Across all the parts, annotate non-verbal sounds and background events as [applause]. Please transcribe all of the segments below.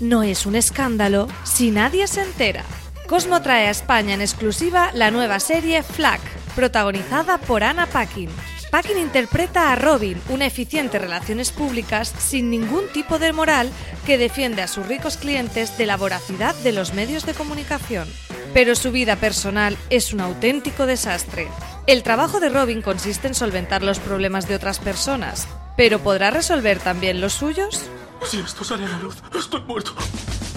No es un escándalo si nadie se entera. Cosmo trae a España en exclusiva la nueva serie Flack, protagonizada por Anna Paquin. Paquin interpreta a Robin, una eficiente relaciones públicas sin ningún tipo de moral que defiende a sus ricos clientes de la voracidad de los medios de comunicación. Pero su vida personal es un auténtico desastre. El trabajo de Robin consiste en solventar los problemas de otras personas, pero ¿podrá resolver también los suyos? Si esto sale a la luz, estoy muerto.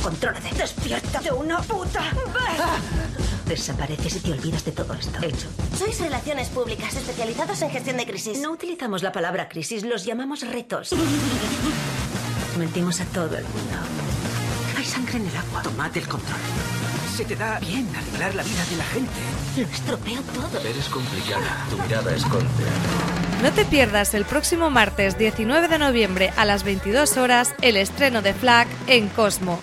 Contrólate. Despierta de una puta vez. Desapareces y te olvidas de todo esto. Hecho. Sois relaciones públicas especializados en gestión de crisis. No utilizamos la palabra crisis, los llamamos retos. Mentimos a todo el mundo. Hay sangre en el agua. Tomad el control. Se te da bien arreglar la vida de la gente. Lo estropeo todo. Eres complicada. Tu mirada esconde. No te pierdas el próximo martes 19 de noviembre a las 22 horas el estreno de Flag en Cosmo.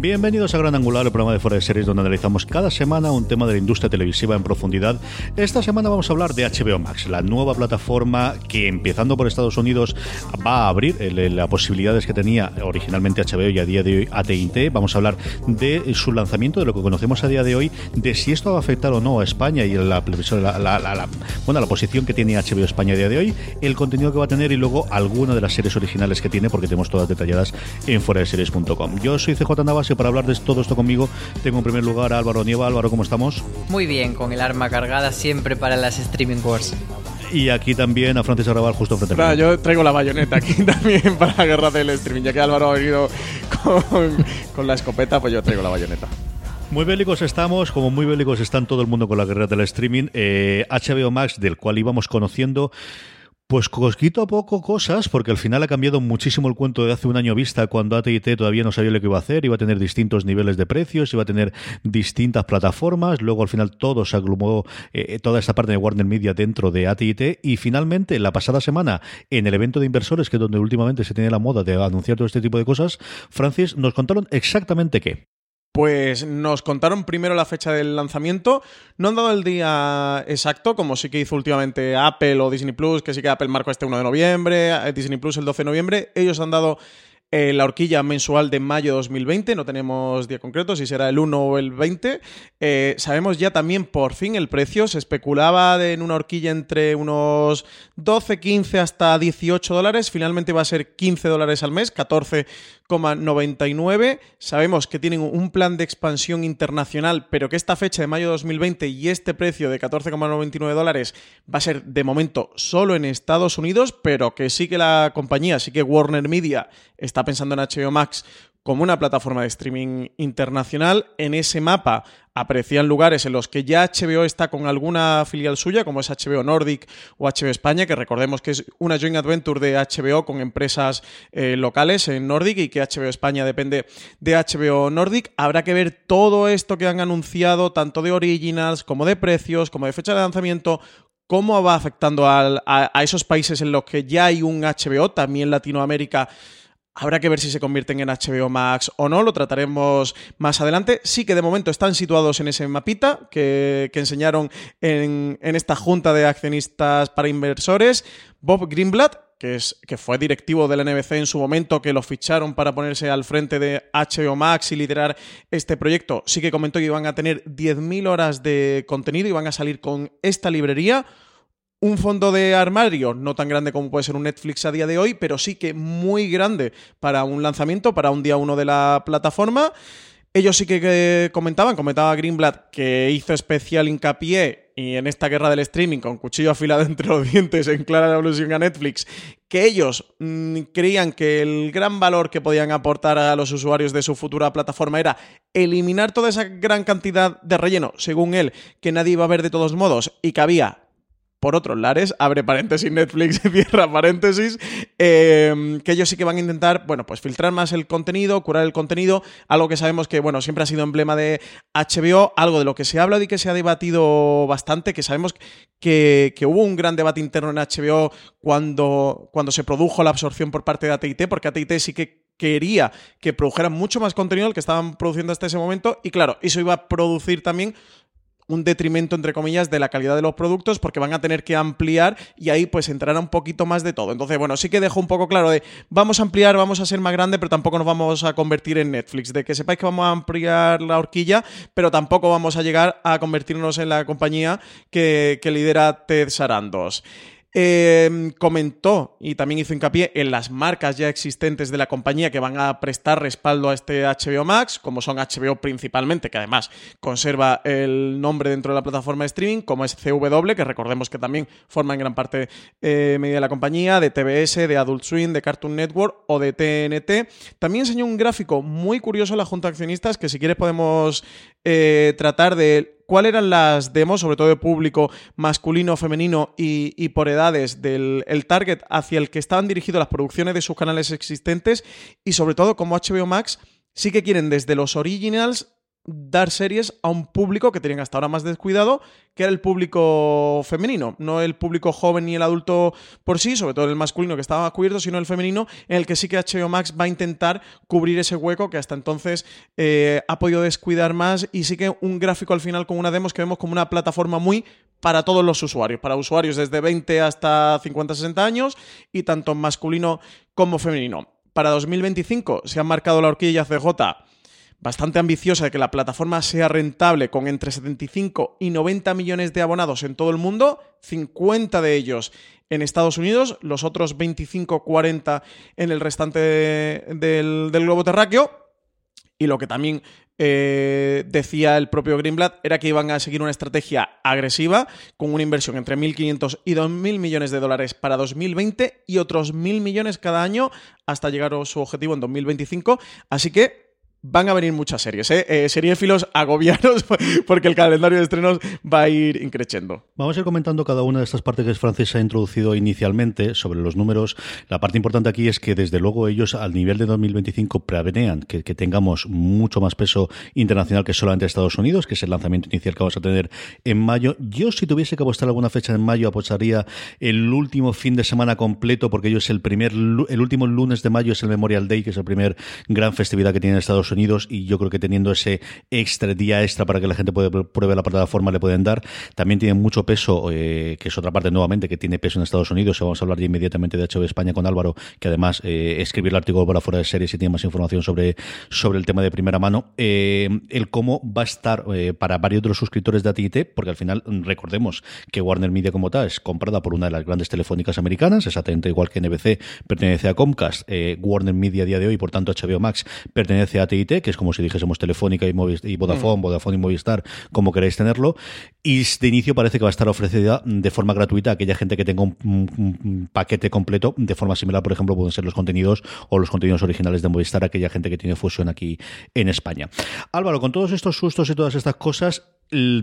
Bienvenidos a Gran Angular, el programa de Fuera de Series donde analizamos cada semana un tema de la industria televisiva en profundidad. Esta semana vamos a hablar de HBO Max, la nueva plataforma que empezando por Estados Unidos va a abrir el- las posibilidades que tenía originalmente HBO y a día de hoy AT&T. Vamos a hablar de su lanzamiento, de lo que conocemos a día de hoy, de si esto va a afectar o no a España y la, la, la- bueno, la posición que tiene HBO España a día de hoy, el contenido que va a tener y luego alguna de las series originales que tiene porque tenemos todas detalladas en fueradeseries.com. Yo soy CJ Navas y para hablar de todo esto conmigo tengo en primer lugar a Álvaro Nieva. Álvaro, ¿cómo estamos? Muy bien, con el arma cargada siempre para las streaming wars. Y aquí también a Francis Arrabal justo frente a mí. Yo traigo la bayoneta aquí [laughs] también para la guerra del streaming. Ya que Álvaro ha venido con, con la escopeta, pues yo traigo la bayoneta. Muy bélicos estamos, como muy bélicos están todo el mundo con la guerra del streaming. Eh, HBO Max, del cual íbamos conociendo. Pues cosquito a poco cosas, porque al final ha cambiado muchísimo el cuento de hace un año vista, cuando AT&T todavía no sabía lo que iba a hacer, iba a tener distintos niveles de precios, iba a tener distintas plataformas, luego al final todo se aglomó, eh, toda esta parte de Warner Media dentro de AT&T, y finalmente la pasada semana, en el evento de inversores, que es donde últimamente se tiene la moda de anunciar todo este tipo de cosas, Francis, nos contaron exactamente qué. Pues nos contaron primero la fecha del lanzamiento. No han dado el día exacto, como sí que hizo últimamente Apple o Disney Plus, que sí que Apple marcó este 1 de noviembre, eh, Disney Plus el 12 de noviembre. Ellos han dado eh, la horquilla mensual de mayo 2020. No tenemos día concreto, si será el 1 o el 20. Eh, sabemos ya también por fin el precio. Se especulaba en una horquilla entre unos 12, 15 hasta 18 dólares. Finalmente va a ser 15 dólares al mes, 14,99. Sabemos que tienen un plan de expansión internacional, pero que esta fecha de mayo de 2020 y este precio de 14,99 dólares va a ser de momento solo en Estados Unidos, pero que sí que la compañía, sí que Warner Media está pensando en HBO Max como una plataforma de streaming internacional. En ese mapa aparecían lugares en los que ya HBO está con alguna filial suya, como es HBO Nordic o HBO España, que recordemos que es una joint adventure de HBO con empresas eh, locales en Nordic y que HBO España depende de HBO Nordic. Habrá que ver todo esto que han anunciado, tanto de originals como de precios, como de fecha de lanzamiento, cómo va afectando a, a esos países en los que ya hay un HBO, también Latinoamérica. Habrá que ver si se convierten en HBO Max o no, lo trataremos más adelante. Sí que de momento están situados en ese mapita que, que enseñaron en, en esta junta de accionistas para inversores. Bob Greenblatt, que, es, que fue directivo de la NBC en su momento, que lo ficharon para ponerse al frente de HBO Max y liderar este proyecto, sí que comentó que iban a tener 10.000 horas de contenido y van a salir con esta librería. Un fondo de armario no tan grande como puede ser un Netflix a día de hoy, pero sí que muy grande para un lanzamiento, para un día uno de la plataforma. Ellos sí que, comentaban, comentaba Greenblatt, que hizo especial hincapié y en esta guerra del streaming con cuchillo afilado [laughs] entre los dientes en clara alusión a Netflix, que ellos mm, creían que el gran valor que podían aportar a los usuarios de su futura plataforma era eliminar toda esa gran cantidad de relleno, según él, que nadie iba a ver de todos modos y que había por otros lares, abre paréntesis Netflix, [laughs] cierra paréntesis, eh, que ellos sí que van a intentar, bueno, pues filtrar más el contenido, curar el contenido, algo que sabemos que, bueno, siempre ha sido emblema de HBO, algo de lo que se ha hablado y que se ha debatido bastante, que sabemos que, que hubo un gran debate interno en HBO cuando, cuando se produjo la absorción por parte de AT&T, porque AT&T sí que quería que produjeran mucho más contenido del que estaban produciendo hasta ese momento y claro, eso iba a producir también un detrimento, entre comillas, de la calidad de los productos porque van a tener que ampliar y ahí pues entrará un poquito más de todo. Entonces, bueno, sí que dejo un poco claro de vamos a ampliar, vamos a ser más grande, pero tampoco nos vamos a convertir en Netflix. De que sepáis que vamos a ampliar la horquilla, pero tampoco vamos a llegar a convertirnos en la compañía que, que lidera Ted Sarandos. Eh, comentó y también hizo hincapié en las marcas ya existentes de la compañía que van a prestar respaldo a este HBO Max, como son HBO principalmente, que además conserva el nombre dentro de la plataforma de streaming, como es CW, que recordemos que también forma en gran parte eh, media de la compañía, de TBS, de Adult Swim, de Cartoon Network o de TNT. También enseñó un gráfico muy curioso a la Junta de Accionistas que si quieres podemos eh, tratar de cuáles eran las demos, sobre todo de público masculino, femenino y, por edades, del el target hacia el que estaban dirigidas las producciones de sus canales existentes y sobre todo como HBO Max sí que quieren desde los originals dar series a un público que tenían hasta ahora más descuidado, que era el público femenino, no el público joven ni el adulto por sí, sobre todo el masculino que estaba cubierto, sino el femenino, en el que sí que HBO Max va a intentar cubrir ese hueco que hasta entonces eh, ha podido descuidar más y sí que un gráfico al final con una demo que vemos como una plataforma muy para todos los usuarios, para usuarios desde 20 hasta 50-60 años y tanto masculino como femenino. Para 2025 se ha marcado la horquilla CJ bastante ambiciosa de que la plataforma sea rentable con entre 75 y 90 millones de abonados en todo el mundo, 50 de ellos en Estados Unidos, los otros 25-40 en el restante del, globo terráqueo. Y lo que también eh, decía el propio Greenblatt era que iban a seguir una estrategia agresiva con una inversión entre 1.500 y 2.000 millones de dólares para 2020 y otros 1.000 millones cada año hasta llegar a su objetivo en 2025. Así que van a venir muchas series, ¿eh? eh seriefilos agobiados [laughs] porque el calendario de estrenos va a ir increciendo. Vamos a ir comentando cada una de estas partes que Francis ha introducido inicialmente sobre los números. La parte importante aquí es que desde luego ellos al nivel de 2025 prevenean que, que tengamos mucho más peso internacional que solamente Estados Unidos, que es el lanzamiento inicial que vamos a tener en mayo. Yo si tuviese que apostar alguna fecha en mayo apostaría el último fin de semana completo porque ellos el primer el último lunes de mayo es el Memorial Day, que es el primer gran festividad que tiene Estados Unidos y yo creo que teniendo ese extra día extra para que la gente pueda pruebe la plataforma le pueden dar. También tiene mucho peso, eh, que es otra parte nuevamente que tiene peso en Estados Unidos. Vamos a hablar ya inmediatamente de HBO España con Álvaro, que además eh, escribió el artículo para fuera de series y tiene más información sobre, sobre el tema de primera mano. Eh, el cómo va a estar para varios de los suscriptores de AT&T, porque al final recordemos que Warner Media como tal es comprada por una de las grandes telefónicas americanas, exactamente igual que NBC pertenece a Comcast, Warner Media a día de hoy, por tanto HBO Max pertenece a AT&T que es como si dijésemos Telefónica y, y Vodafone, mm. Vodafone y Movistar, como queréis tenerlo. Y de inicio parece que va a estar ofrecida de forma gratuita a aquella gente que tenga un, paquete completo, de forma similar, por ejemplo, pueden ser los contenidos o los contenidos originales de Movistar, aquella gente que tiene fusión aquí en España. Álvaro, con todos estos sustos y todas estas cosas,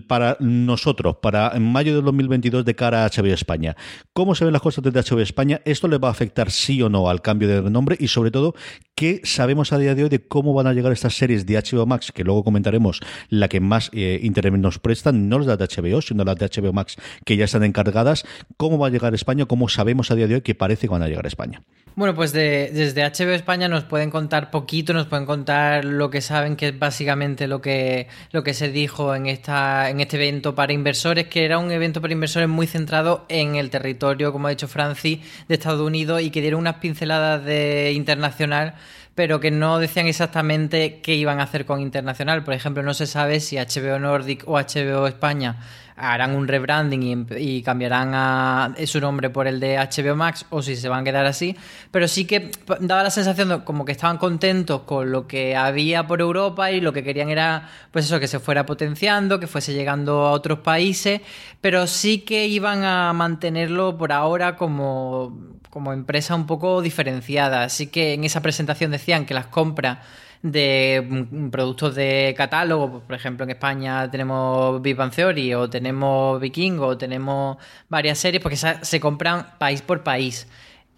para nosotros, para mayo del 2022 de cara a HBO España. ¿Cómo se ven las cosas desde HBO España? ¿Esto le va a afectar sí o no al cambio de nombre? Y sobre todo, ¿qué sabemos a día de hoy de cómo van a llegar estas series de HBO Max? Que luego comentaremos la que más eh, interés nos prestan, no las de HBO, sino las de HBO Max que ya están encargadas. ¿Cómo va a llegar España? ¿Cómo sabemos a día de hoy que parece que van a llegar a España? Bueno, pues desde HBO España nos pueden contar poquito, nos pueden contar lo que saben, que es básicamente lo que, lo que se dijo en, esta, en este evento para inversores, que era un evento para inversores muy centrado en el territorio, como ha dicho Francis, de Estados Unidos y que dieron unas pinceladas de internacional pero que no decían exactamente qué iban a hacer con internacional. Por ejemplo, no se sabe si HBO Nordic o HBO España harán un rebranding y, cambiarán a, su nombre por el de HBO Max o si se van a quedar así. Pero sí que daba la sensación de como que estaban contentos con lo que había por Europa y lo que querían era, pues eso, que se fuera potenciando, que fuese llegando a otros países, pero sí que iban a mantenerlo por ahora como, como empresa un poco diferenciada. Así que en esa presentación decían que las compras de mm, productos de catálogo, pues, por ejemplo en España tenemos Big Bang Theory o tenemos Vikingo o tenemos varias series porque se compran país por país.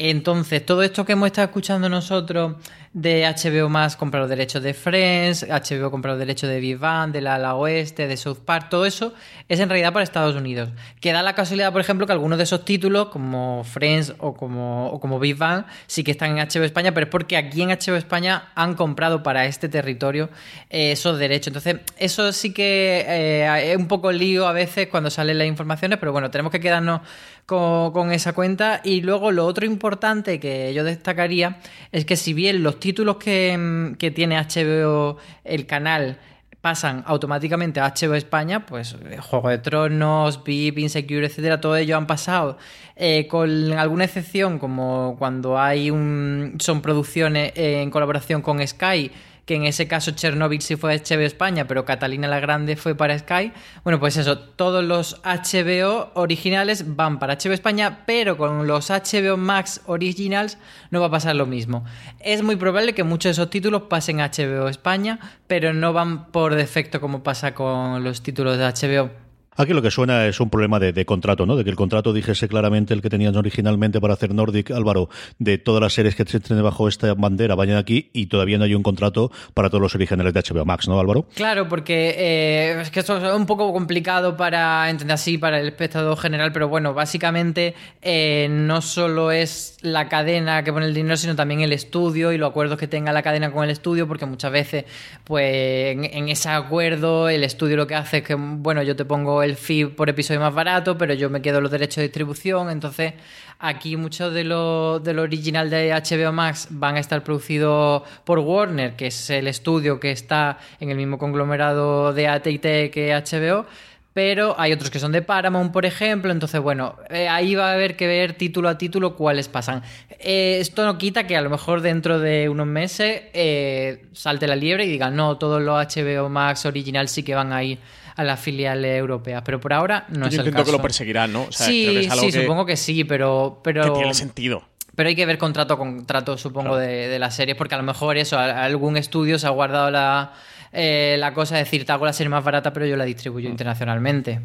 Entonces, todo esto que hemos estado escuchando nosotros de HBO más compra los derechos de Friends, HBO compra los derechos de Bang, de La Ala Oeste, de South Park, todo eso es en realidad para Estados Unidos. Que da la casualidad, por ejemplo, que algunos de esos títulos, como Friends o como, o como sí que están en HBO España, pero es porque aquí en HBO España han comprado para este territorio eh, esos derechos. Entonces, eso sí que eh, es un poco lío a veces cuando salen las informaciones, pero bueno, tenemos que quedarnos con, con esa cuenta. Y luego lo otro importante que yo destacaría es que si bien los títulos que, mm, tiene HBO, el canal, pasan automáticamente a HBO España, pues eh, Juego de Tronos, VIP, Insecure, etcétera, todo ello han pasado. Eh, con alguna excepción, como cuando hay un son producciones eh, en colaboración con Sky, que en ese caso Chernobyl sí fue HBO España, pero Catalina la Grande fue para Sky. Bueno, pues eso, todos los HBO originales van para HBO España, pero con los HBO Max Originals no va a pasar lo mismo. Es muy probable que muchos de esos títulos pasen a HBO España, pero no van por defecto como pasa con los títulos de HBO Aquí lo que suena es un problema de, contrato, ¿no? De que el contrato dijese claramente el que tenían originalmente para hacer Nordic, Álvaro, de todas las series que se estén bajo esta bandera vayan aquí y todavía no hay un contrato para todos los originales de HBO Max, ¿no, Álvaro? Claro, porque eh, es que esto es un poco complicado para entender así para el espectador general, pero bueno, básicamente eh, no solo es la cadena que pone el dinero, sino también el estudio y los acuerdos que tenga la cadena con el estudio, porque muchas veces, pues en ese acuerdo, el estudio lo que hace es que, bueno, yo te pongo el fee por episodio más barato, pero yo me quedo los derechos de distribución, entonces aquí mucho de lo, de lo original de HBO Max van a estar producidos por Warner, que es el estudio que está en el mismo conglomerado de AT&T que HBO, pero hay otros que son de Paramount, por ejemplo, entonces bueno, eh, ahí va a haber que ver título a título cuáles pasan. Eh, esto no quita que a lo mejor dentro de unos meses eh, salte la liebre y digan, no, todos los HBO Max original sí que van a ir a las filiales europeas, pero por ahora no Yo es el entiendo caso. que lo perseguirán, ¿no? O sea, sí, creo que es algo sí, que- supongo que sí, pero... pero... que tiene sentido. Pero hay que ver contrato con contrato, supongo, de, de las series, porque a lo mejor eso, algún estudio se ha guardado la, eh, la cosa de decir, te hago la serie más barata, pero yo la distribuyo internacionalmente.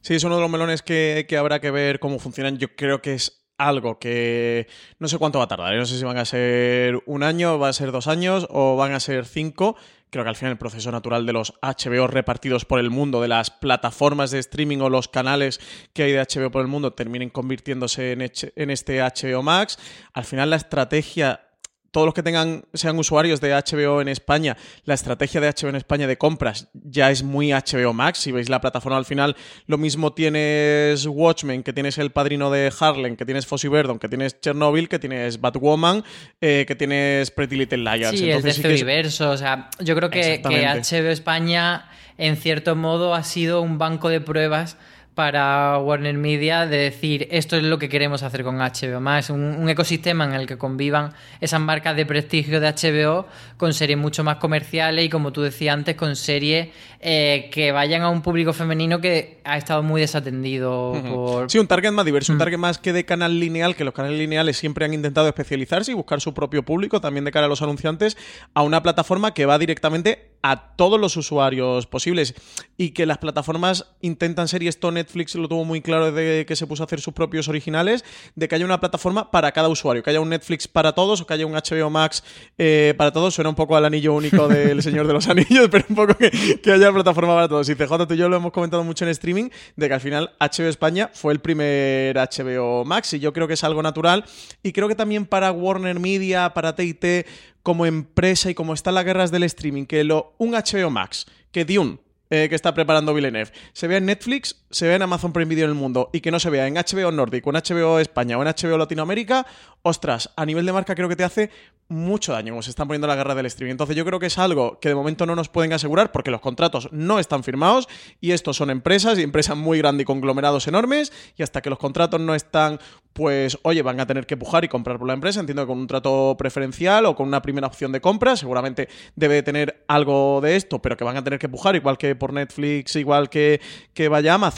Sí, es uno de los melones que, que habrá que ver cómo funcionan. Yo creo que es algo que no sé cuánto va a tardar. ¿eh? No sé si van a ser un año, va a ser dos años o van a ser cinco. Creo que al final el proceso natural de los HBO repartidos por el mundo, de las plataformas de streaming o los canales que hay de HBO por el mundo, terminen convirtiéndose en, en este HBO Max. Al final la estrategia todos los que tengan sean usuarios de HBO en España, la estrategia de HBO en España de compras ya es muy HBO Max. Si veis la plataforma al final, lo mismo tienes Watchmen, que tienes El Padrino de Harlem, que tienes Fossey Verdon, que tienes Chernobyl, que tienes Batwoman, eh, que tienes Pretty Little Liars. Sí, que es- Universo, o sea, yo creo que, que. HBO España, en cierto modo, ha sido un banco de pruebas para Warner Media de decir esto es lo que queremos hacer con HBO un, un ecosistema en el que convivan esas marcas de prestigio de HBO con series mucho más comerciales y como tú decías antes con series eh, que vayan a un público femenino que ha estado muy desatendido por... Sí, un target más diverso, un target más que de canal lineal, que los canales lineales siempre han intentado especializarse y buscar su propio público, también de cara a los anunciantes, a una plataforma que va directamente a todos los usuarios posibles y que las plataformas intentan ser, y esto Netflix lo tuvo muy claro desde que se puso a hacer sus propios originales, de que haya una plataforma para cada usuario, que haya un Netflix para todos o que haya un HBO Max eh, para todos. Suena un poco al anillo único [laughs] del Señor de los Anillos, pero un poco que, que haya plataforma para todos. Y CJ, tú y yo lo hemos comentado mucho en streaming, de que al final HBO España fue el primer HBO Max y yo creo que es algo natural y creo que también para Warner Media, para TIT, como empresa y como están las guerras del streaming, que lo, un HBO Max, que Dune, eh, que está preparando Villeneuve, se vea en Netflix, se vea en Amazon Prime Video en el mundo y que no se vea en HBO Nordic o en HBO España o en HBO Latinoamérica, ostras, a nivel de marca creo que te hace mucho daño como se están poniendo la guerra del streaming. Entonces yo creo que es algo que de momento no nos pueden asegurar porque los contratos no están firmados y estos son empresas y empresas muy grandes y conglomerados enormes y hasta que los contratos no están pues oye, van a tener que pujar y comprar por la empresa, entiendo que con un trato preferencial o con una primera opción de compra, seguramente debe de tener algo de esto, pero que van a tener que pujar igual que por Netflix, igual que, que vaya Amazon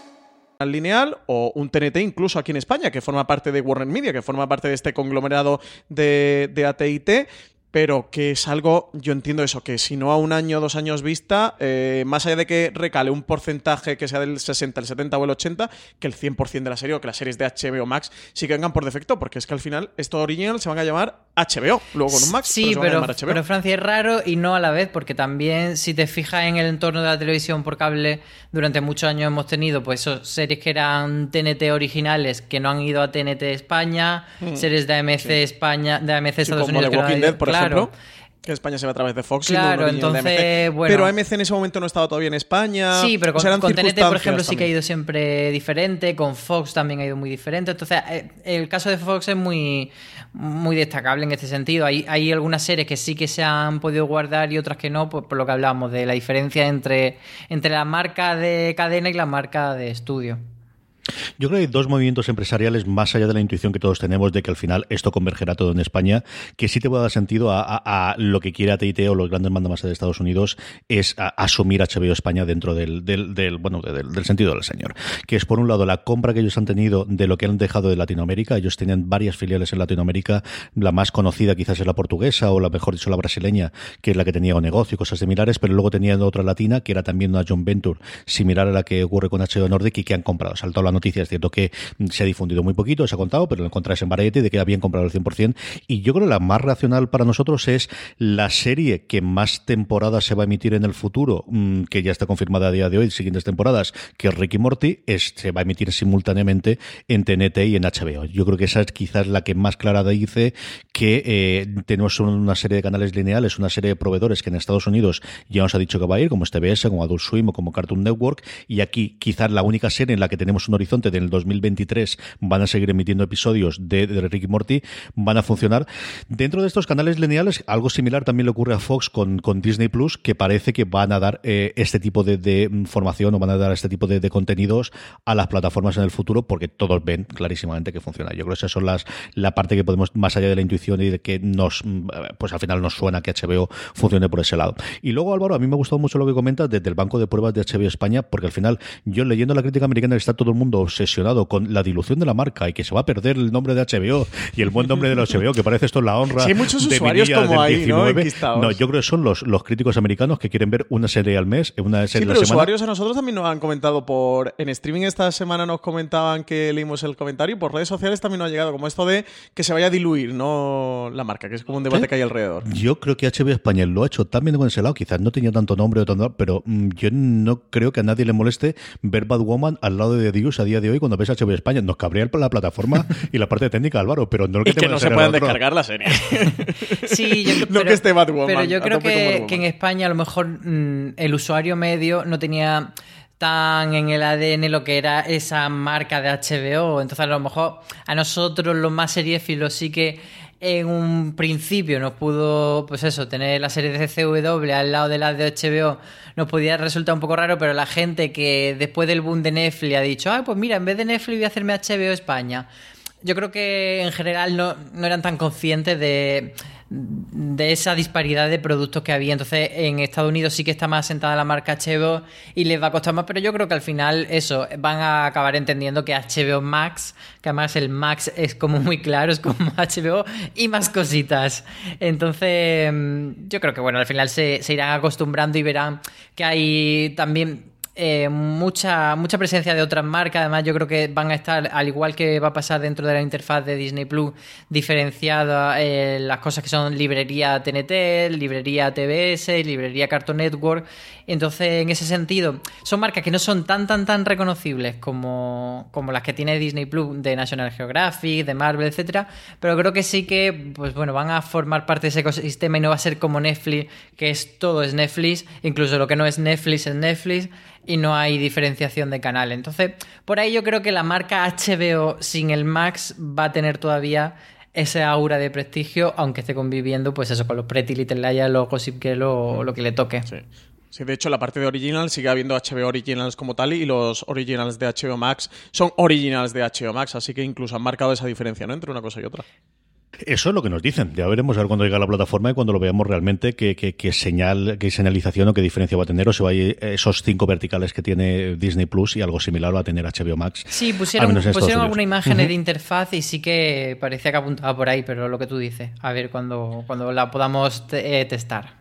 lineal o un TNT incluso aquí en España, que forma parte de Warner Media, que forma parte de este conglomerado de, de AT&T, pero que es algo, yo entiendo eso, que si no a un año dos años vista, eh, más allá de que recale un porcentaje que sea del 60, el 70 o el 80, que el 100% de la serie o que las series de HBO Max sí que vengan por defecto, porque es que al final estos original se van a llamar HBO, luego con un Max. Sí, pero, pero, Francia es raro y no a la vez, porque también si te fijas en el entorno de la televisión por cable, durante muchos años hemos tenido pues esos series que eran TNT originales que no han ido a TNT España, mm. series de AMC España, de AMC Estados Unidos. que no por claro. Que España se va a través de Fox. Claro, entonces, bueno. Pero AMC en ese momento no estaba todavía en España. Sí, pero con, TNT, por ejemplo, sí que ha ido siempre diferente. Con Fox también ha ido muy diferente. Entonces, eh, el caso de Fox es muy, muy destacable en este sentido. Hay, hay algunas series que sí que se han podido guardar y otras que no, pues, por lo que hablábamos de la diferencia entre, entre la marca de cadena y la marca de estudio. Yo creo que hay dos movimientos empresariales más allá de la intuición que todos tenemos de que al final esto convergerá todo en España, que sí te puede dar sentido a, lo que quiere AT&T o los grandes mandamases de Estados Unidos es asumir HBO España dentro del, del, bueno del, sentido del señor, que es por un lado la compra que ellos han tenido de lo que han dejado de Latinoamérica. Ellos tenían varias filiales en Latinoamérica, la más conocida quizás es la portuguesa o la mejor dicho la brasileña, que es la que tenía un negocio y cosas similares, pero luego tenían otra latina que era también una John Venture similar a la que ocurre con HBO Nordic y que han comprado. Saltado la Es cierto que se ha difundido muy poquito, se ha contado, pero lo encontráis en Variety de que habían comprado el 100%. Y yo creo que la más racional para nosotros es la serie que más temporadas se va a emitir en el futuro, mm, que ya está confirmada a día de hoy, siguientes temporadas, que es Ricky Morty, es, se va a emitir simultáneamente en TNT y en HBO. Yo creo que esa es quizás la que más clara dice que eh, tenemos una serie de canales lineales, una serie de proveedores que en Estados Unidos ya nos ha dicho que va a ir, como TBS, como Adult Swim o como Cartoon Network, y aquí quizás la única serie en la que tenemos un horizonte del 2023 van a seguir emitiendo episodios de, de Ricky Morty, van a funcionar. Dentro de estos canales lineales, algo similar también le ocurre a Fox con, Disney Plus, que parece que van a dar eh, este tipo de, de, formación o van a dar este tipo de, contenidos a las plataformas en el futuro, porque todos ven clarísimamente que funciona. Yo creo que esa son las la parte que podemos, más allá de la intuición y de que nos, pues al final nos suena que HBO funcione por ese lado. Y luego, Álvaro, a mí me ha gustado mucho lo que comentas desde el banco de pruebas de HBO España, porque al final, yo leyendo la crítica americana, está todo el mundo obsesionado con la dilución de la marca y que se va a perder el nombre de HBO y el buen nombre de la HBO, que parece esto la honra. [laughs] Sí, hay muchos usuarios como ahí, ¿no? no, yo creo que son los, los críticos americanos que quieren ver una serie al mes, una serie sí, pero usuarios a nosotros también nos han comentado por. En streaming esta semana nos comentaban que leímos el comentario y por redes sociales también nos ha llegado como esto de que se vaya a diluir, ¿no? La marca, que es como un debate que hay alrededor. Yo creo que HBO España lo ha hecho también con ese lado, quizás no tenía tanto nombre o tanto, pero mm, yo no creo que a nadie le moleste ver Bad Woman al lado de Dios a día de hoy cuando ves HBO España. Nos cabría la plataforma [laughs] y la parte técnica, Álvaro, pero no que, no se puedan descargar la serie. [laughs] sí, yo, no que esté Bad Woman, Pero yo creo que, en España a lo mejor mm, el usuario medio no tenía tan en el ADN lo que era esa marca de HBO. Entonces, a lo mejor a nosotros, los más seriéfilos, sí que en un principio nos pudo, pues eso, tener la serie de CW al lado de la de HBO, nos podía resultar un poco raro, pero la gente que después del boom de Netflix ha dicho, ah, pues mira, en vez de Netflix voy a hacerme HBO España. Yo creo que en general no, no eran tan conscientes de de esa disparidad de productos que había. Entonces, en Estados Unidos sí que está más sentada la marca HBO y les va a costar más, pero yo creo que al final eso, van a acabar entendiendo que HBO Max, que además el Max es como muy claro, es como [laughs] HBO y más cositas. Entonces, yo creo que bueno, al final se, se irán acostumbrando y verán que hay también eh, mucha, mucha presencia de otras marcas. Además, yo creo que van a estar, al igual que va a pasar dentro de la interfaz de Disney Plus, diferenciadas eh, las cosas que son librería TNT, librería TBS, librería Cartoon Network. Entonces, en ese sentido, son marcas que no son tan, tan, tan reconocibles como, como las que tiene Disney Plus de National Geographic, de Marvel, etcétera. Pero creo que sí que, pues bueno, van a formar parte de ese ecosistema y no va a ser como Netflix, que es todo es Netflix, incluso lo que no es Netflix es Netflix y no hay diferenciación de canal. Entonces, por ahí yo creo que la marca HBO sin el Max va a tener todavía ese aura de prestigio, aunque esté conviviendo, pues eso, con los Pretty Little Liars, los Gossip Girl o lo que le toque. Sí. Sí, de hecho, la parte de Original sigue habiendo HBO Originals como tal y los Originals de HBO Max son Originals de HBO Max, así que incluso han marcado esa diferencia ¿no? entre una cosa y otra. Eso es lo que nos dicen. Ya veremos a ver cuando llegue a la plataforma y cuando lo veamos realmente qué, qué, señal, qué señalización o qué diferencia va a tener o si va a ir esos cinco verticales que tiene Disney Plus y algo similar va a tener HBO Max. Sí, pusieron, pusieron alguna imagen de interfaz y sí que parecía que apuntaba por ahí, pero lo que tú dices, a ver cuando, cuando la podamos eh, testar.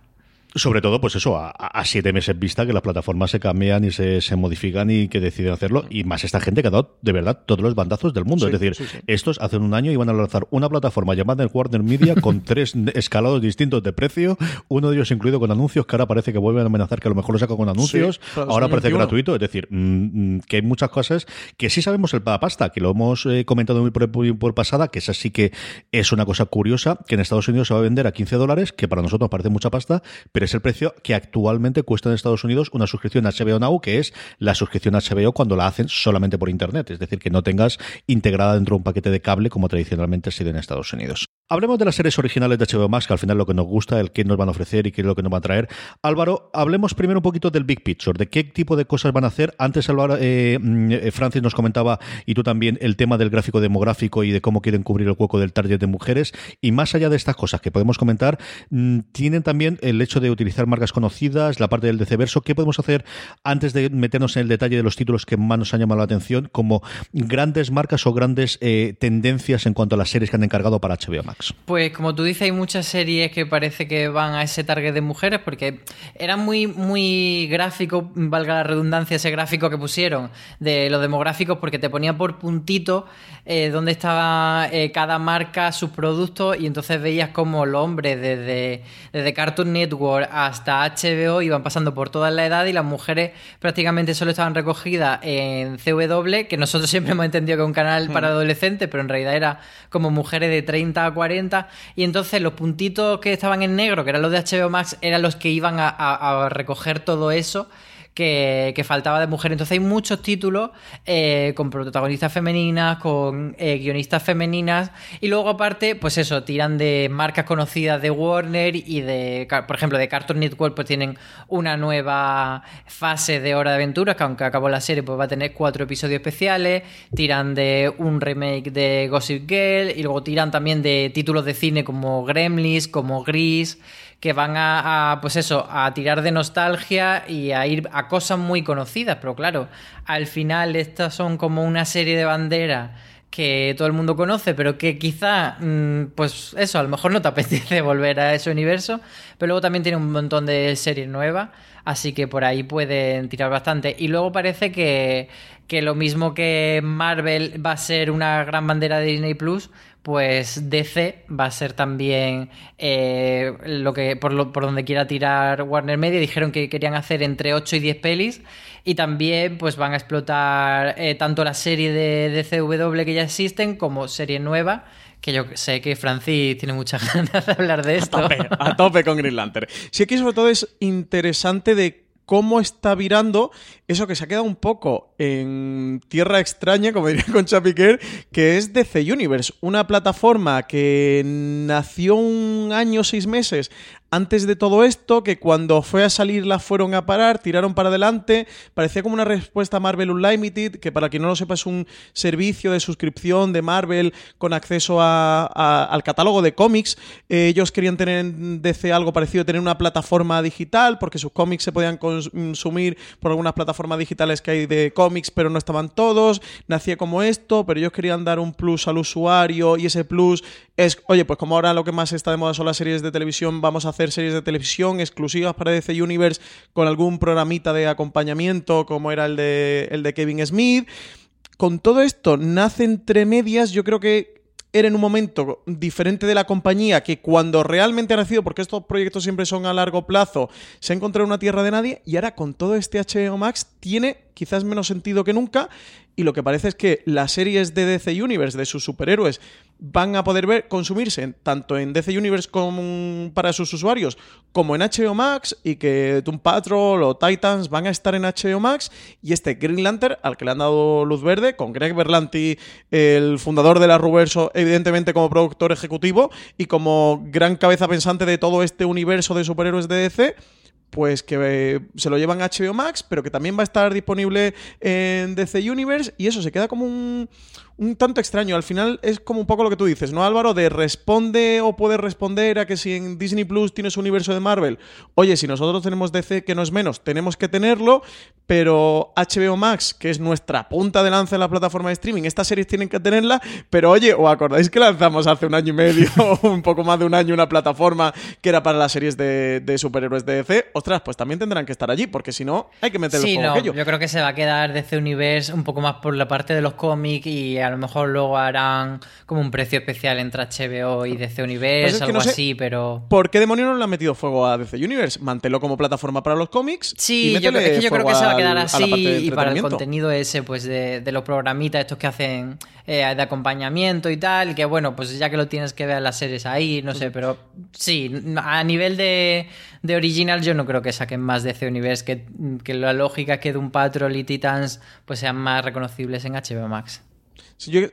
Sobre todo, pues eso, a, siete meses vista que las plataformas se cambian y se, se, modifican y que deciden hacerlo. Y más esta gente que ha dado, de verdad, todos los bandazos del mundo. es decir, estos hace un año iban a lanzar una plataforma llamada el Warner Media con [laughs] tres escalados distintos de precio, uno de ellos incluido con anuncios, que ahora parece que vuelven a amenazar que a lo mejor lo saca con anuncios, ahora parece gratuito. Es decir, mm, mm, que hay muchas cosas que sí sabemos el pasta, que lo hemos eh, comentado muy por, por, pasada, que esa sí que es una cosa curiosa, que en Estados Unidos se va a vender a 15 dólares, que para nosotros parece mucha pasta, pero es el precio que actualmente cuesta en Estados Unidos una suscripción HBO Now, que es la suscripción HBO cuando la hacen solamente por Internet, es decir, que no tengas integrada dentro de un paquete de cable como tradicionalmente ha sido en Estados Unidos. Hablemos de las series originales de HBO Max, que al final lo que nos gusta, el qué nos van a ofrecer y qué es lo que nos van a traer. Álvaro, hablemos primero un poquito del Big Picture, de qué tipo de cosas van a hacer. Antes, eh, mm, eh, Francis nos comentaba, y tú también, el tema del gráfico demográfico y de cómo quieren cubrir el hueco del target de mujeres. Y más allá de estas cosas que podemos comentar, mm, tienen también el hecho de utilizar marcas conocidas, la parte del DC Verso. ¿Qué podemos hacer antes de meternos en el detalle de los títulos que más nos han llamado la atención, como grandes marcas o grandes eh, tendencias en cuanto a las series que han encargado para HBO Max? Pues como tú dices, hay muchas series que parece que van a ese target de mujeres porque era muy, muy gráfico, valga la redundancia, ese gráfico que pusieron de los demográficos porque te ponía por puntito eh, dónde estaba eh, cada marca, sus productos y entonces veías como los hombres desde, desde Cartoon Network hasta HBO iban pasando por toda la edad y las mujeres prácticamente solo estaban recogidas en CW, que nosotros [laughs] siempre hemos entendido que es un canal para adolescentes, pero en realidad era como mujeres de 30 a 40 y entonces los puntitos que estaban en negro, que eran los de HBO Max, eran los que iban a recoger todo eso que, faltaba de mujer. Entonces hay muchos títulos eh, con protagonistas femeninas, con eh, guionistas femeninas, y luego aparte, pues eso, tiran de marcas conocidas de Warner y de, por ejemplo, de Cartoon Network, pues tienen una nueva fase de Hora de Aventuras, que aunque acabó la serie, pues va a tener cuatro episodios especiales, tiran de un remake de Gossip Girl, y luego tiran también de títulos de cine como Gremlins, como Gris, que van a, pues eso, a tirar de nostalgia y a ir a cosas muy conocidas, pero claro, al final estas son como una serie de banderas que todo el mundo conoce, pero que quizá, mm, pues eso, a lo mejor no te [laughs] apetece volver a ese universo, pero luego también tiene un montón de series nuevas, así que por ahí pueden tirar bastante. Y luego parece que, que lo mismo que Marvel va a ser una gran bandera de Disney Plus, pues DC va a ser también eh, lo que por, por donde quiera tirar Warner Media. Dijeron que querían hacer entre 8 y 10 pelis y también pues van a explotar eh, tanto la serie de, de CW que ya existen como serie nueva que yo sé que Francis tiene muchas [laughs] ganas de hablar de esto. A tope, a tope con Green Lantern. Sí que sobre todo es interesante de cómo está virando eso que se ha quedado un poco en tierra extraña, como diría [laughs] Concha Piquer, que es DC Universe, una plataforma que nació un año, seis meses antes de todo esto, que cuando fue a salir la fueron a parar, tiraron para adelante, parecía como una respuesta a Marvel Unlimited, que para quien no lo sepa es un servicio de suscripción de Marvel con acceso a, al catálogo de cómics. Eh, ellos querían tener en DC algo parecido, tener una plataforma digital, porque sus cómics se podían consumir por algunas plataformas digitales que hay de cómics, pero no estaban todos. Nacía como esto, pero ellos querían dar un plus al usuario y ese plus es, oye, pues como ahora lo que más está de moda son las series de televisión, vamos a hacer series de televisión exclusivas para DC Universe con algún programita de acompañamiento como era el de, el de Kevin Smith. Con todo esto nace entre medias, yo creo que era en un momento diferente de la compañía que cuando realmente ha nacido, porque estos proyectos siempre son a largo plazo, se ha encontrado una tierra de nadie y ahora con todo este HBO Max tiene quizás menos sentido que nunca y lo que parece es que las series de DC Universe de sus superhéroes van a poder ver consumirse tanto en DC Universe como para sus usuarios como en HBO Max y que Doom Patrol o Titans van a estar en HBO Max y este Green Lantern al que le han dado luz verde con Greg Berlanti el fundador de la Ruverso evidentemente como productor ejecutivo y como gran cabeza pensante de todo este universo de superhéroes de DC pues que eh, se lo llevan a HBO Max, pero que también va a estar disponible en DC Universe y eso se queda como un, un tanto extraño. Al final es como un poco lo que tú dices, ¿no, Álvaro? De responde o puede responder a que si en Disney Plus tienes un universo de Marvel, oye, si nosotros tenemos DC, que no es menos, tenemos que tenerlo, pero HBO Max, que es nuestra punta de lanza en la plataforma de streaming, estas series tienen que tenerla, pero oye, ¿os acordáis que lanzamos hace un año y medio, [laughs] un poco más de un año, una plataforma que era para las series de, superhéroes de DC? Ostras, pues también tendrán que estar allí, porque si no, hay que meter sí, el no, Yo creo que se va a quedar DC Universe un poco más por la parte de los cómics y a lo mejor luego harán como un precio especial entre HBO y DC Universe, pues algo así, pero... ¿Por qué demonios no le han metido fuego a DC Universe? Mantelo como plataforma para los cómics. Sí, yo, es que yo creo que se va a quedar así y para el contenido ese, pues de, los programitas estos que hacen eh, de acompañamiento y tal, que bueno, pues ya que lo tienes que ver las series ahí, no sé, pero sí, a nivel de, de original yo no creo que saquen más DC Universe, que, que la lógica es que Doom Patrol y Titans pues sean más reconocibles en HBO Max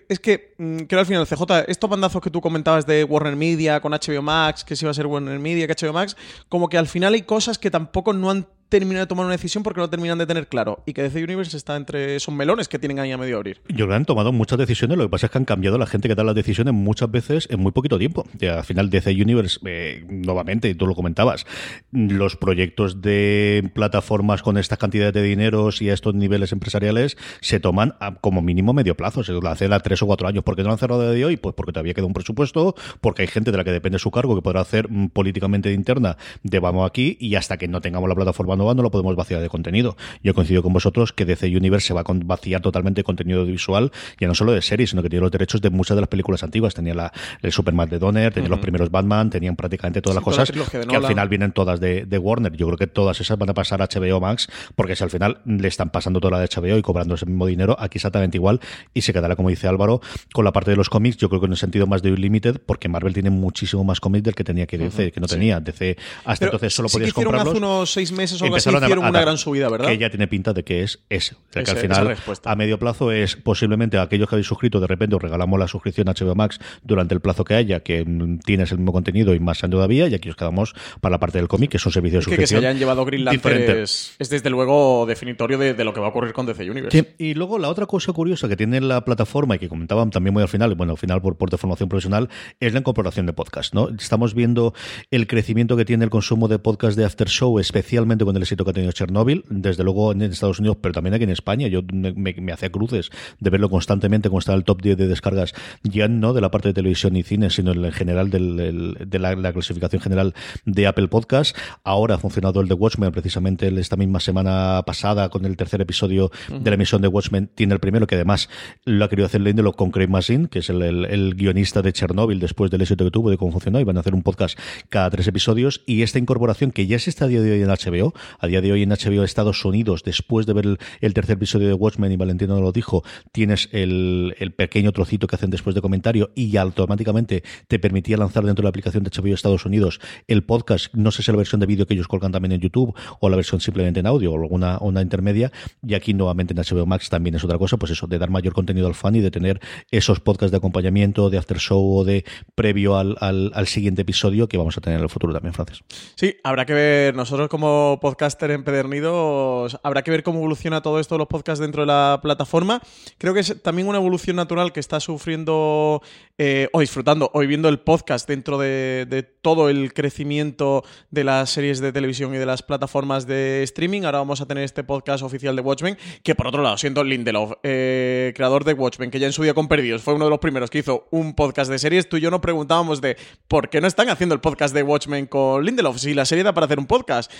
es que mm, creo al final, CJ, estos bandazos que tú comentabas de Warner Media con HBO Max, que si iba a ser Warner Media, que HBO Max, como que al final hay cosas que tampoco no han terminado de tomar una decisión porque no terminan de tener claro. Y que DC Universe está entre esos melones que tienen ahí a medio abrir. Yo creo que han tomado muchas decisiones, lo que pasa es que han cambiado la gente que da las decisiones muchas veces en muy poquito tiempo. al final DC Universe, eh, nuevamente, tú lo comentabas, los proyectos de plataformas con estas cantidades de dineros y a estos niveles empresariales se toman como mínimo medio plazo, se lo hacen a tres o cuatro años. ¿Por qué no han cerrado de hoy? Pues porque todavía queda un presupuesto, porque hay gente de la que depende su cargo que podrá hacer mm, políticamente de interna de vamos aquí y hasta que no tengamos la plataforma no lo podemos vaciar de contenido. Yo coincido con vosotros que DC Universe se va a vaciar totalmente de contenido visual, ya no solo de series, sino que tiene los derechos de muchas de las películas antiguas. Tenía la, el Superman de Donner, tenía los primeros Batman, tenían prácticamente todas las cosas que al final vienen todas de, Warner. Yo creo que todas esas van a pasar a HBO Max, porque si al final le están pasando toda la de HBO y cobrando ese mismo dinero, aquí exactamente igual, y se quedará, como dice Álvaro, con la parte de los cómics, yo creo que en el sentido más de Unlimited, porque Marvel tiene muchísimo más cómics del que tenía que DC, que no tenía. DC hasta entonces solo podías comprarlos. hace unos seis meses o algo así, hicieron una gran subida, ¿verdad? Que ya tiene pinta de que es ese. que al final, a medio plazo, es posiblemente aquellos que habéis suscrito, de repente os regalamos la suscripción a HBO Max durante el plazo que haya, que tienes el mismo contenido y más todavía, y aquí os quedamos para la parte del cómic, que es un servicio de suscripción. Que, se hayan llevado Green es, es, desde luego definitorio de, lo que va a ocurrir con DC Universe. Y luego la otra cosa curiosa que tiene la plataforma y que comentaban también muy al final, bueno, al final por, por de formación profesional, es la incorporación de podcast, ¿no? Estamos viendo el crecimiento que tiene el consumo de podcast de After Show, especialmente con el éxito que ha tenido Chernobyl. Desde luego en Estados Unidos, pero también aquí en España. Yo me, me hacía cruces de verlo constantemente, como está el top 10 de descargas, ya no de la parte de televisión y cine, sino en general del, de la, clasificación general de Apple Podcast. Ahora ha funcionado el de Watchmen, precisamente esta misma semana pasada, con el tercer episodio de la emisión de Watchmen, tiene el primero, que además lo ha querido hacer leyéndolo con Craig Mazin, que es el, guionista de Chernobyl después del éxito que tuvo, de cómo funcionó, y van a hacer un podcast cada tres episodios. Y esta incorporación, que ya se está día de hoy en HBO, A día de hoy en HBO Estados Unidos, después de ver el, tercer episodio de Watchmen, y Valentino nos lo dijo, tienes el, el pequeño trocito que hacen después de comentario y automáticamente te permitía lanzar dentro de la aplicación de HBO Estados Unidos el podcast, no sé si la versión de vídeo que ellos colgan también en YouTube o la versión simplemente en audio o alguna una intermedia. Y aquí nuevamente en HBO Max también es otra cosa, pues eso, de dar mayor contenido al fan y de tener esos podcasts de acompañamiento, de after show o de previo al, al, al siguiente episodio que vamos a tener en el futuro también, Francis. Sí, habrá que ver, nosotros como podcaster empedernidos, habrá que ver cómo evoluciona todo esto de los podcasts dentro de la plataforma. Creo que es también una evolución natural que está sufriendo eh, o disfrutando o viviendo el podcast dentro de, todo el crecimiento de las series de televisión y de las plataformas de streaming. Ahora vamos a tener este podcast oficial de Watchmen, que por otro lado, siendo Lindelof, eh, creador de Watchmen, que ya en su día con Perdidos fue uno de los primeros que hizo un podcast de series, tú y yo nos preguntábamos de por qué no están haciendo el podcast de Watchmen con Lindelof, si la serie da para hacer un podcast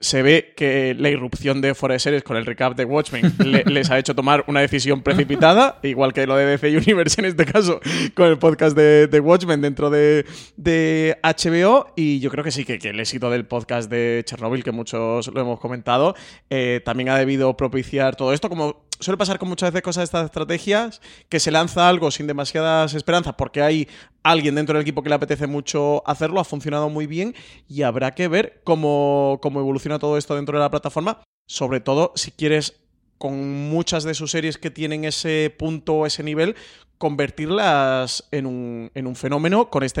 se ve que la irrupción de Fuera de Series con el recap de Watchmen le, [laughs] les ha hecho tomar una decisión precipitada, igual que lo de DC Universe en este caso, con el podcast de, de Watchmen dentro de, de, HBO. Y yo creo que sí, que, que, el éxito del podcast de Chernobyl, que muchos lo hemos comentado, eh, también ha debido propiciar todo esto, como suele pasar con muchas veces cosas de estas estrategias, que se lanza algo sin demasiadas esperanzas porque hay alguien dentro del equipo que le apetece mucho hacerlo, ha funcionado muy bien y habrá que ver cómo, cómo evoluciona todo esto dentro de la plataforma, sobre todo si quieres con muchas de sus series que tienen ese punto, ese nivel, convertirlas en un, en un fenómeno con este...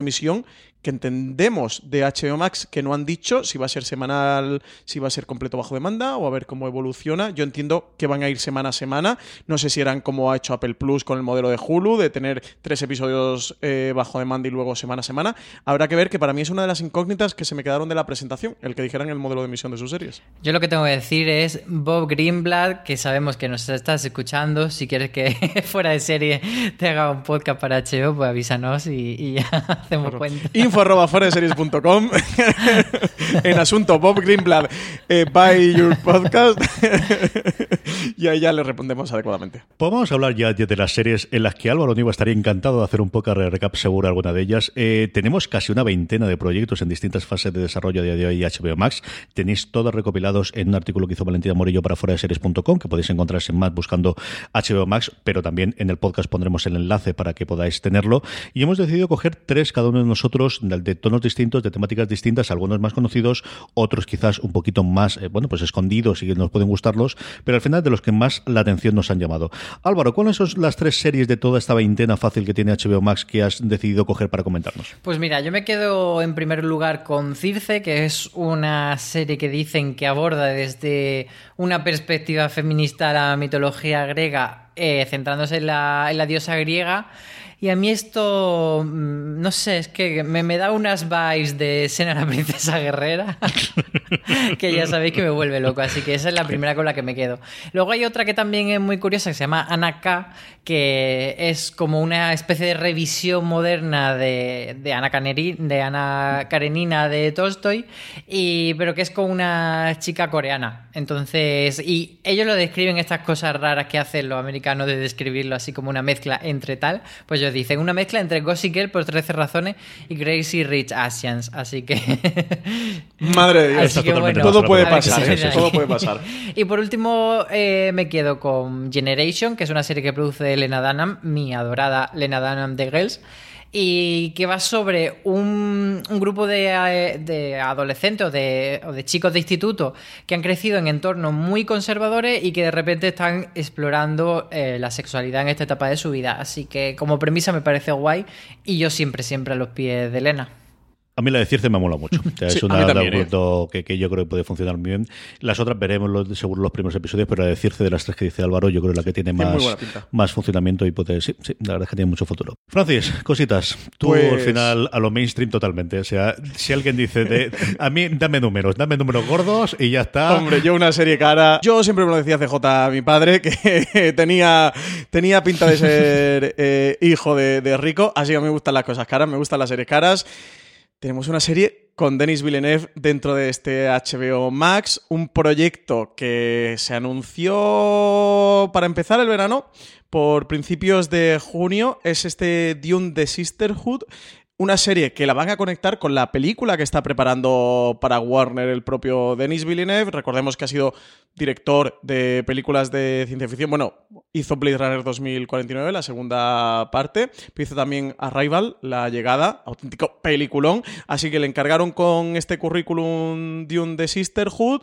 emisión que entendemos de HBO Max que no han dicho si va a ser semanal, si va a ser completo bajo demanda o a ver cómo evoluciona. Yo entiendo que van a ir semana a semana. No sé si eran como ha hecho Apple Plus con el modelo de Hulu, de tener tres episodios eh, bajo demanda y luego semana a semana. Habrá que ver que para mí es una de las incógnitas que se me quedaron de la presentación, el que dijeran el modelo de emisión de sus series. Yo lo que tengo que decir es Bob Greenblatt, que sabemos que nos estás escuchando. Si quieres que [laughs] fuera de serie te haga un podcast para HBO, pues avísanos y, y ya [laughs] hacemos claro. cuenta [laughs] en asunto Bob Greenblatt eh, buy your podcast [laughs] y ahí ya le respondemos adecuadamente. A hablar ya de las series en las que Álvaro Niva estaría encantado de hacer un poco de recap seguro alguna de ellas. Eh, tenemos casi una veintena de proyectos en distintas fases de desarrollo a día de hoy HBO Max. Tenéis todos recopilados en un artículo que hizo Valentina Morillo para foreseries.com que podéis encontrarse en más buscando HBO Max, pero también en el podcast pondremos el enlace para que podáis tenerlo. Y hemos decidido coger tres cada uno de nosotros de tonos distintos, de temáticas distintas, algunos más conocidos, otros quizás un poquito más, eh, bueno, pues escondidos y que nos pueden gustarlos, pero al final de los que más la atención nos han llamado. Álvaro, ¿cuáles son las tres series de toda esta veintena fácil que tiene HBO Max que has decidido coger para comentarnos? Pues mira, yo me quedo en primer lugar con Circe, que es una serie que dicen que aborda desde una perspectiva feminista la mitología griega, eh, centrándose en la, en la diosa griega. Y a mí esto, no sé, es que me, me da unas vibes de Sena la [laughs] princesa guerrera, [laughs] que ya sabéis que me vuelve loco, así que esa es la primera con la que me quedo. Luego hay otra que también es muy curiosa, que se llama Ana K, que es como una especie de revisión moderna de, de, Ana, Caneri, de Ana Karenina de Tolstoy, y, pero que es con una chica coreana. Entonces, y ellos lo describen estas cosas raras que hacen los americanos de describirlo así como una mezcla entre tal, pues yo dicen una mezcla entre Gossip Girl por 13 razones y Crazy Rich Asians. Así que. [laughs] Madre de Dios, que, bueno, todo, puede pasar, todo puede pasar. y por último, eh, me quedo con Generation, que es una serie que produce Lena Dunham, mi adorada Lena Dunham de Girls. Y que va sobre un, un grupo de, eh, de adolescentes o de, o de chicos de instituto que han crecido en entornos muy conservadores y que de repente están explorando eh, la sexualidad en esta etapa de su vida. Así que como premisa me parece guay y yo siempre, siempre a los pies de Elena. A mí la de Circe me mola mucho. [laughs] O sea, Sí, es una también, ¿eh? que, que yo creo que puede funcionar muy bien. Las otras veremos los, según los primeros episodios, pero la de Circe de las tres que dice Álvaro, yo creo que la que tiene muy más, más funcionamiento y puede. Sí, sí, la verdad es que tiene mucho futuro. Francis, cositas. Tú Pues- al final a lo mainstream totalmente. O sea, si alguien dice, de, a mí dame números, dame números gordos y ya está. Hombre, yo una serie cara. Yo siempre me lo decía CJ a mi padre, que [laughs] tenía, tenía pinta de ser eh, hijo de, de rico, así que me gustan las cosas caras, me gustan las series caras. Tenemos una serie con Denis Villeneuve dentro de este HBO Max, un proyecto que se anunció para empezar el verano, por principios de junio, es este Dune The Sisterhood, una serie que la van a conectar con la película que está preparando para Warner el propio Denis Villeneuve. Recordemos que ha sido director de películas de ciencia ficción. Bueno, hizo Blade Runner 2049, la segunda parte. Hizo también Arrival, La Llegada, auténtico peliculón. Así que le encargaron con este currículum Dune de Sisterhood.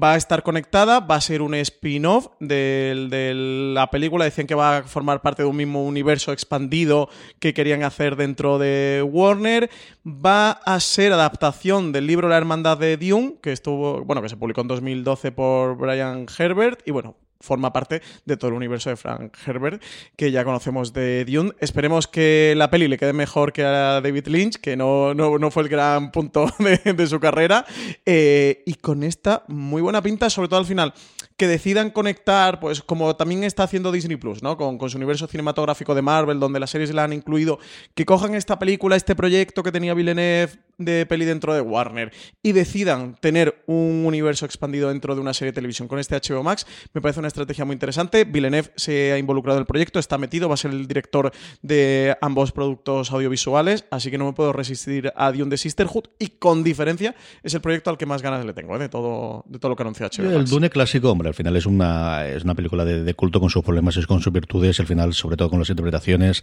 Va a estar conectada, va a ser un spin-off del- de la película. Decían que va a formar parte de un mismo universo expandido que querían hacer dentro de Warner. Va a ser adaptación del libro La Hermandad de Dune, que estuvo, bueno, que se publicó en 2012 por Brian Herbert. Y bueno, forma parte de todo el universo de Frank Herbert, que ya conocemos de Dune. Esperemos que la peli le quede mejor que a David Lynch, que no, no, no fue el gran punto [laughs] de, su carrera. Eh, y con esta muy buena pinta, sobre todo al final, que decidan conectar, pues como también está haciendo Disney Plus, ¿no? Con su universo cinematográfico de Marvel, donde las series la han incluido, que cojan esta película, este proyecto que tenía Villeneuve de peli dentro de Warner y decidan tener un universo expandido dentro de una serie de televisión con este HBO Max, me parece una estrategia muy interesante. Villeneuve se ha involucrado en el proyecto, está metido, va a ser el director de ambos productos audiovisuales, así que no me puedo resistir a Dune de Sisterhood y con diferencia es el proyecto al que más ganas le tengo, ¿eh? de, todo, de todo lo que anunció HBO El Max. Dune clásico, hombre, al final es una, es una película de, de culto con sus problemas y con sus virtudes, al final, sobre todo con las interpretaciones,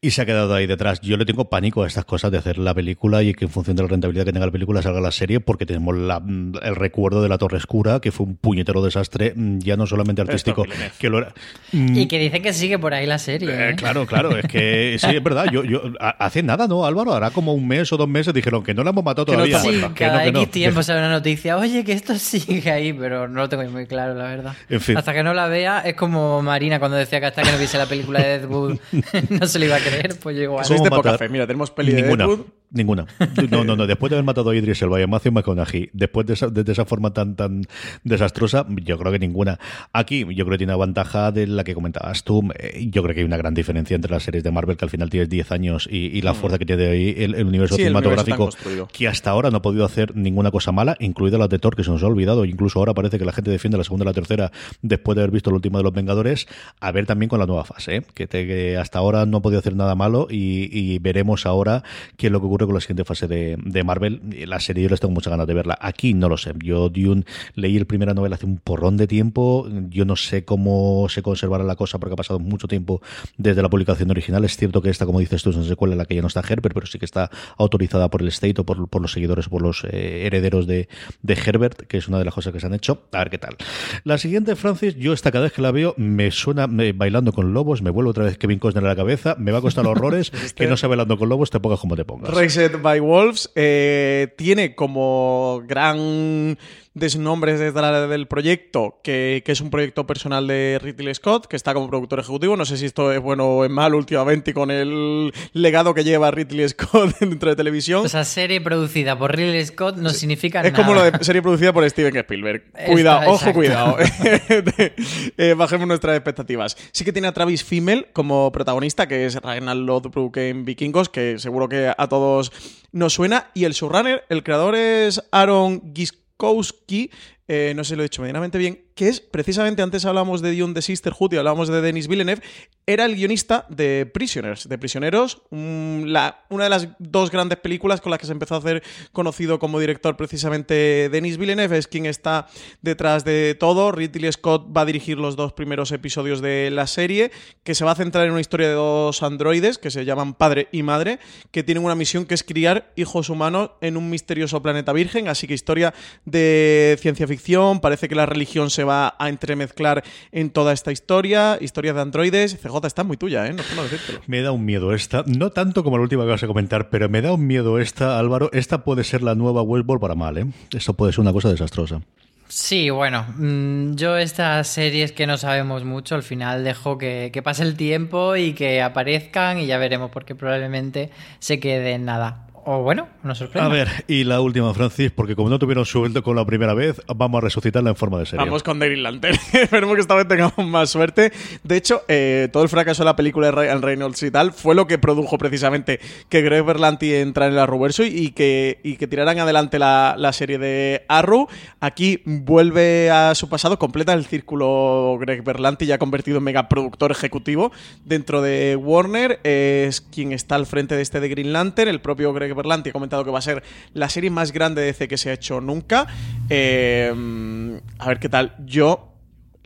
y se ha quedado ahí detrás. Yo le tengo pánico a estas cosas de hacer la película y que en función de la rentabilidad que tenga la película salga la serie, porque tenemos la- el recuerdo de La Torre Escura, que fue un puñetero desastre, mm, ya no solamente artístico, Villeneuve. que lo era. Mm, Y que dicen que sigue por ahí la serie. eh, ¿eh? claro, claro, es que [laughs] sí, es verdad. Yo, yo, a- hace nada, ¿no, Álvaro? Hará como un mes o dos meses dijeron que no la hemos matado Que no todavía. Sí. Que cada no, que no. X tiempo sale una noticia, oye, que esto sigue ahí, pero no lo tengo muy claro, la verdad. En fin. Hasta que no la vea, es como Marina cuando decía que hasta que no viese la película de Deadwood [laughs] no se lo iba a creer, pues yo igual. Sois ¿Cómo de poca fe. Mira, tenemos peli de Ninguna. Deadwood. Ninguna. [laughs] No, no, no. Después de haber matado a Idris Elba y a Matthew McConaughey, después de esa, de, de esa forma tan tan desastrosa, yo creo que ninguna. Aquí, yo creo que tiene una ventaja de la que comentabas tú. Eh, Yo creo que hay una gran diferencia entre las series de Marvel, que al final tienes 10 años, y, y la fuerza que tiene ahí el, el universo Mm. El cinematográfico, que hasta ahora no ha podido hacer ninguna cosa mala, incluida las de Thor, que se nos ha olvidado. Incluso ahora parece que la gente defiende la segunda y la tercera después de haber visto la última de los Vengadores. A ver también con la nueva fase, ¿eh? que, te- que hasta ahora no ha podido hacer nada malo y, y veremos ahora qué es lo que ocurre con la siguiente fase de, de Marvel. La serie yo les tengo muchas ganas de verla. Aquí no lo sé. Yo Dune leí el primera novela hace un porrón de tiempo. Yo no sé cómo se conservará la cosa porque ha pasado mucho tiempo desde la publicación original. Es cierto que esta, como dices tú, es una secuela en la que ya no está Herbert, pero sí que está autorizada por el State o por, por los seguidores, por los eh, herederos de, de Herbert, que es una de las cosas que se han hecho. A ver qué tal. La siguiente, Francis, yo esta cada vez que la veo me suena me- bailando con lobos, me vuelve otra vez Kevin Costner a la cabeza, me va a costar horrores [laughs] que no sea bailando con lobos, te pongas como te pongas. By Wolves eh, tiene como gran desnombre detrás del proyecto que, que es un proyecto personal de Ridley Scott que está como productor ejecutivo no sé si esto es bueno o es malo últimamente con el legado que lleva Ridley Scott [laughs] dentro de televisión O sea, serie producida por Ridley Scott no significa es nada. como lo de serie producida por Steven Spielberg. Cuidado, ojo, cuidado. [laughs] Eh, bajemos nuestras expectativas. Sí que tiene a Travis Fimmel como protagonista, que es Ragnar Lothbrok en Vikingos, que seguro que a todos nos suena. Y el showrunner, el creador es Aaron Giskowski, eh, no sé si lo he dicho medianamente bien, que es precisamente antes hablábamos de Dune de Sisterhood y hablábamos de Denis Villeneuve, era el guionista de Prisoners, de Prisioneros, la, una de las dos grandes películas con las que se empezó a hacer conocido como director precisamente Denis Villeneuve, es quien está detrás de todo. Ridley Scott va a dirigir los dos primeros episodios de la serie, que se va a centrar en una historia de dos androides que se llaman padre y madre, que tienen una misión que es criar hijos humanos en un misterioso planeta virgen, así que historia de ciencia ficción, parece que la religión se va a entremezclar en toda esta historia, historia de androides. CJ está muy tuya, ¿eh? No puedo decírtelo. Me da un miedo esta, no tanto como la última que vas a comentar, pero me da un miedo esta, Álvaro. Esta puede ser la nueva Westworld para mal, ¿eh? Esto puede ser una cosa desastrosa. Sí, bueno, mm, yo estas series que no sabemos mucho, al final dejo que, que, pase el tiempo y que aparezcan y ya veremos, porque probablemente se quede en nada. O bueno, una sorpresa. A ver, y la última, Francis, porque como no tuvieron sueldo con la primera vez, vamos a resucitarla en forma de serie. Vamos con The Green Lantern. [laughs] Esperemos que esta vez tengamos más suerte. De hecho, eh, todo el fracaso de la película de Ryan Reynolds y tal fue lo que produjo precisamente que Greg Berlanti entrara en la Arrowverso y que, y que tiraran adelante la, la, serie de Arrow. Aquí vuelve a su pasado, completa el círculo Greg Berlanti, ya convertido en megaproductor ejecutivo dentro de Warner. Es quien está al frente de este de Green Lantern, el propio Greg Berlanti ha comentado que va a ser la serie más grande de DC que se ha hecho nunca. Eh, a ver qué tal. Yo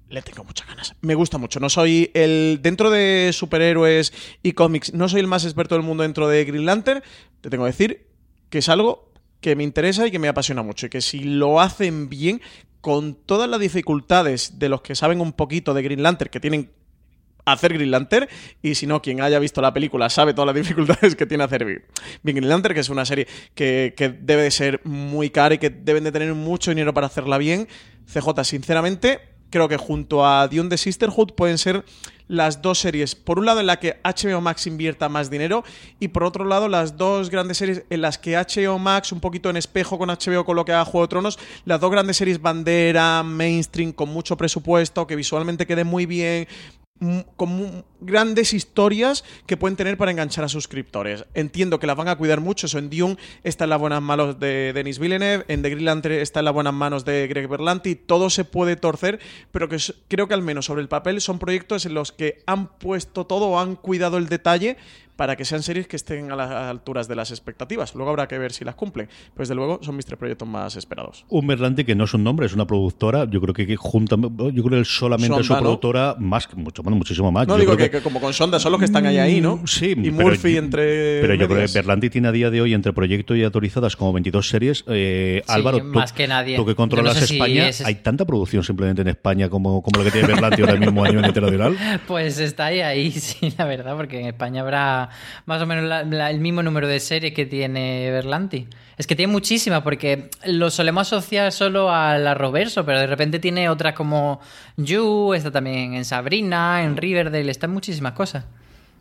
le tengo muchas ganas. Me gusta mucho. No soy el. Dentro de superhéroes y cómics, no soy el más experto del mundo dentro de Green Lantern. Te tengo que decir que es algo que me interesa y que me apasiona mucho. Y que si lo hacen bien, con todas las dificultades de los que saben un poquito de Green Lantern, que tienen hacer Green Lantern. Y si no, quien haya visto la película sabe todas las [laughs] dificultades que tiene hacer Green Lantern, que es una serie que, que debe de ser muy cara y que deben de tener mucho dinero para hacerla bien. CJ, sinceramente, creo que junto a Dune de Sisterhood pueden ser las dos series. Por un lado, en la que HBO Max invierta más dinero, y por otro lado, las dos grandes series en las que HBO Max, un poquito en espejo con HBO, con lo que haga Juego de Tronos, las dos grandes series bandera, mainstream, con mucho presupuesto, que visualmente quede muy bien, con grandes historias que pueden tener para enganchar a suscriptores. Entiendo que las van a cuidar mucho. Eso en Dune está en las buenas manos de Denis Villeneuve, en The Green Lantern está en las buenas manos de Greg Berlanti. Todo se puede torcer, pero que creo que al menos sobre el papel son proyectos en los que han puesto todo han cuidado el detalle para que sean series que estén a las alturas de las expectativas. Luego habrá que ver si las cumplen. Pues desde luego son mis tres proyectos más esperados. Un Berlanti que no es un nombre, es una productora. Yo creo que, junta, yo creo que él solamente es su productora más, mucho, bueno, muchísimo más. No, yo digo que, que, como con Sonda son los que están ahí, ahí ¿no? Sí. Y Murphy entre. Pero yo creo que Berlanti tiene a día de hoy entre proyecto y autorizadas como 22 series. Eh, sí, Álvaro, más tú, que nadie. tú que controlas no sé España, si es... ¿hay tanta producción simplemente en España como, como lo que tiene Berlanti ahora mismo a nivel internacional? [laughs] Pues está ahí, ahí, [laughs] sí, la verdad, porque en España habrá más o menos la, el mismo número de series que tiene Berlanti. Es que tiene muchísimas, porque lo solemos asociar solo a la Roverso, pero de repente tiene otras como You, está también en Sabrina, en Riverdale, está muchísimas cosas.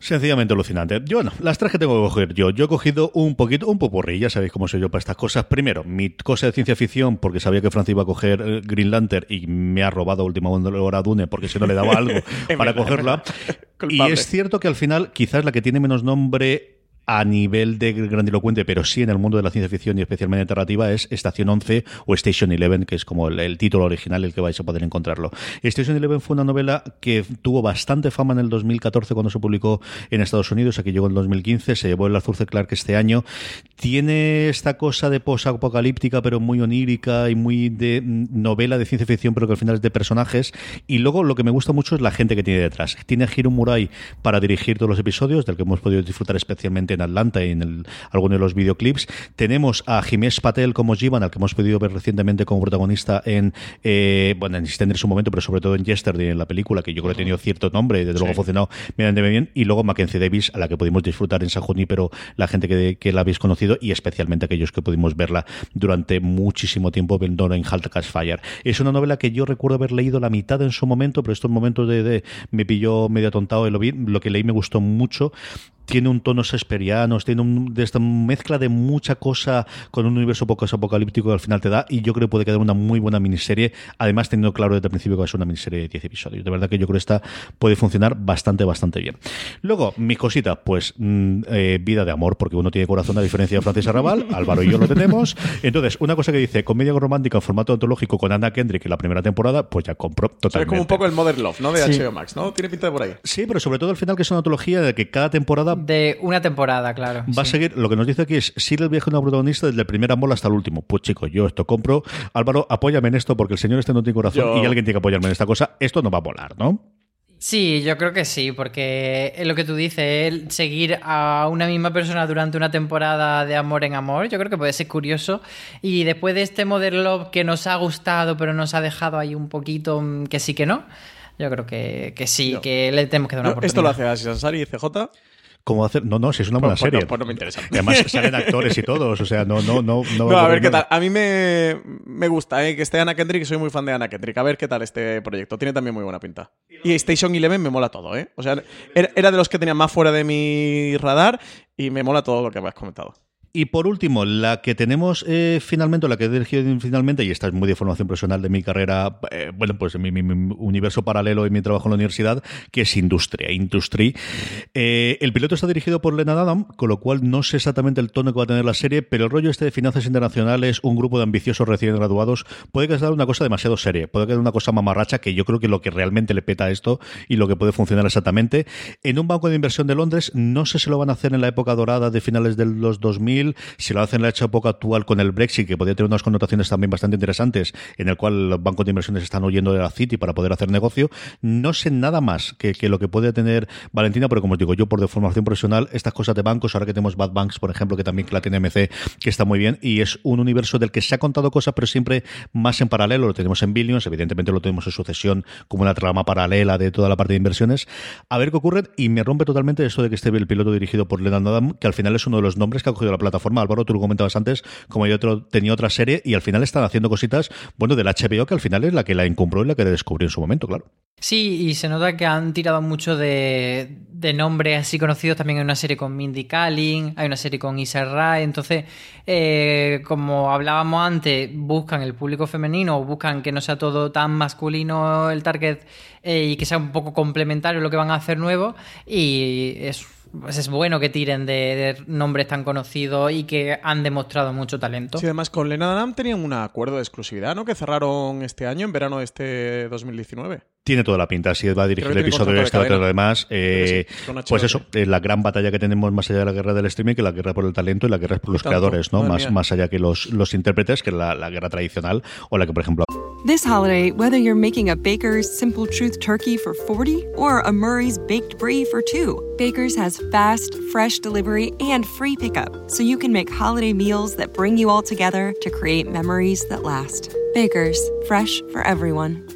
Sencillamente alucinante. Yo, bueno, las tres que tengo que coger yo. Yo he cogido un poquito, un popurrí, ya sabéis cómo soy yo para estas cosas. Primero, mi cosa de ciencia ficción, porque sabía que Francis iba a coger eh, Green Lantern y me ha robado a última hora Dune, porque si no le daba algo [laughs] para cogerla. y es cierto que al final, quizás la que tiene menos nombre a nivel de grandilocuente, pero sí en el mundo de la ciencia ficción y especialmente narrativa, es Estación 11 o Station 11, que es como el, título original, el que vais a poder encontrarlo. Station 11 fue una novela que tuvo bastante fama en el 2014 cuando se publicó en Estados Unidos, aquí llegó en el 2015, se llevó el Arthur C. Clarke este año. Tiene esta cosa de post-apocalíptica, pero muy onírica y muy de novela de ciencia ficción, pero que al final es de personajes. Y luego lo que me gusta mucho es la gente que tiene detrás. Tiene a Hiro Murai para dirigir todos los episodios, del que hemos podido disfrutar especialmente en Atlanta y en el, alguno de los videoclips. Tenemos a Jiménez Patel como Jivan, al que hemos podido ver recientemente como protagonista en, eh, bueno, en en su momento, pero sobre todo en Yesterday, en la película, que yo creo que ha tenido cierto nombre y desde luego sí. ha funcionado medianamente bien. Y luego Mackenzie Davis, a la que pudimos disfrutar en San pero la gente que, que, la habéis conocido y especialmente aquellos que pudimos verla durante muchísimo tiempo viendo en Halt Cash Fire. Es una novela que yo recuerdo haber leído la mitad en su momento, pero estos momentos de, de me pilló medio atontado y lo vi. Lo que leí me gustó mucho tiene un tono shakespeariano, tiene un, de esta mezcla de mucha cosa con un universo poco apocalíptico que al final te da y yo creo que puede quedar una muy buena miniserie, además teniendo claro desde el principio que va a ser una miniserie de 10 episodios. De verdad que yo creo que esta puede funcionar bastante, bastante bien. Luego, mis cositas, pues mm, eh, vida de amor, porque uno tiene corazón a diferencia de Francis Arrabal, [laughs] Álvaro y yo lo tenemos. Entonces, una cosa que dice, comedia romántica en formato antológico con Anna Kendrick en la primera temporada, pues ya compro totalmente. es como un poco el Modern Love, ¿no? De HBO Max, ¿no? Tiene pinta de por ahí. Sí, pero sobre todo al final que es una antología de que cada temporada... De una temporada, claro. Va a seguir, lo que nos dice aquí es, sigue el viaje de una protagonista desde el primer amor hasta el último. Pues chicos, yo esto compro. Álvaro, apóyame en esto porque el señor este no tiene corazón y alguien tiene que apoyarme en esta cosa. Esto no va a volar, ¿no? Sí, yo creo que sí, porque lo que tú dices, el seguir a una misma persona durante una temporada de amor en amor, yo creo que puede ser curioso. Y después de este Modern Love que nos ha gustado, pero nos ha dejado ahí un poquito mm, que sí que no, yo creo que, sí, que le tenemos que dar una oportunidad. Esto lo hace Asis Ansari y CJ cómo hacer. No, no, si es una buena pues, pues serie. Pues no, me interesa. además [laughs] salen actores y todos, o sea, no, no, no. No, no a ver qué tal. A mí me, me gusta ¿eh? que esté Ana Kendrick, soy muy fan de Ana Kendrick. A ver qué tal este proyecto. Tiene también muy buena pinta. Y Station Eleven me mola todo, ¿eh? O sea, era de los que tenía más fuera de mi radar y me mola todo lo que has comentado. Y por último, la que tenemos eh, finalmente, la que he dirigido finalmente, y esta es muy de formación profesional de mi carrera, eh, bueno, pues en mi, universo paralelo y mi trabajo en la universidad, que es Industria, Industry. Eh, el piloto está dirigido por Lena Adam, con lo cual no sé exactamente el tono que va a tener la serie, pero el rollo este de finanzas internacionales, un grupo de ambiciosos recién graduados, puede quedar una cosa demasiado seria, puede quedar una cosa mamarracha que yo creo que lo que realmente le peta a esto y lo que puede funcionar exactamente. En un banco de inversión de Londres, no sé si lo van a hacer en la época dorada de finales de los 2000, si lo hacen en la época actual con el Brexit, que podría tener unas connotaciones también bastante interesantes, en el cual los bancos de inversiones están huyendo de la City para poder hacer negocio, no sé nada más que, lo que puede tener Valentina, pero como os digo, yo por deformación profesional, estas cosas de bancos, ahora que tenemos Bad Banks, por ejemplo, que también la tiene MC, que está muy bien, y es un universo del que se ha contado cosas, pero siempre más en paralelo. Lo tenemos en Billions, evidentemente lo tenemos en sucesión como una trama paralela de toda la parte de inversiones. A ver qué ocurre, y me rompe totalmente eso de que esté el piloto dirigido por Leonard Adam, que al final es uno de los nombres que ha cogido la plataforma. Álvaro, tú lo comentabas antes, como yo otro, tenía otra serie y al final están haciendo cositas, bueno, del HBO, que al final es la que la encumbró y la que descubrió en su momento, claro. Sí, y se nota que han tirado mucho de, de nombres así conocidos. También hay una serie con Mindy Kaling, hay una serie con Isa Rae. Entonces, eh, como hablábamos antes, buscan el público femenino buscan que no sea todo tan masculino el target eh, y que sea un poco complementario lo que van a hacer nuevo. Y es pues es bueno que tiren de, nombres tan conocidos y que han demostrado mucho talento. Sí, además con Lena Dunham tenían un acuerdo de exclusividad, ¿no? Que cerraron este año, en verano de este 2019. Tiene toda la pinta, si va a dirigir el episodio este, otro además. Eh, pues eso, eh, la gran batalla que tenemos más allá de la guerra del streaming, que la guerra por el talento y la guerra por los creadores, ¿no? Más, más allá que los, los intérpretes, que la, la guerra tradicional o la que, por ejemplo. This holiday, whether you're making a Baker's Simple Truth turkey for 40 or a Murray's baked brie for two, Baker's has fast, fresh delivery and free pickup, so you can make holiday meals that bring you all together to create memories that last. Baker's, fresh for everyone.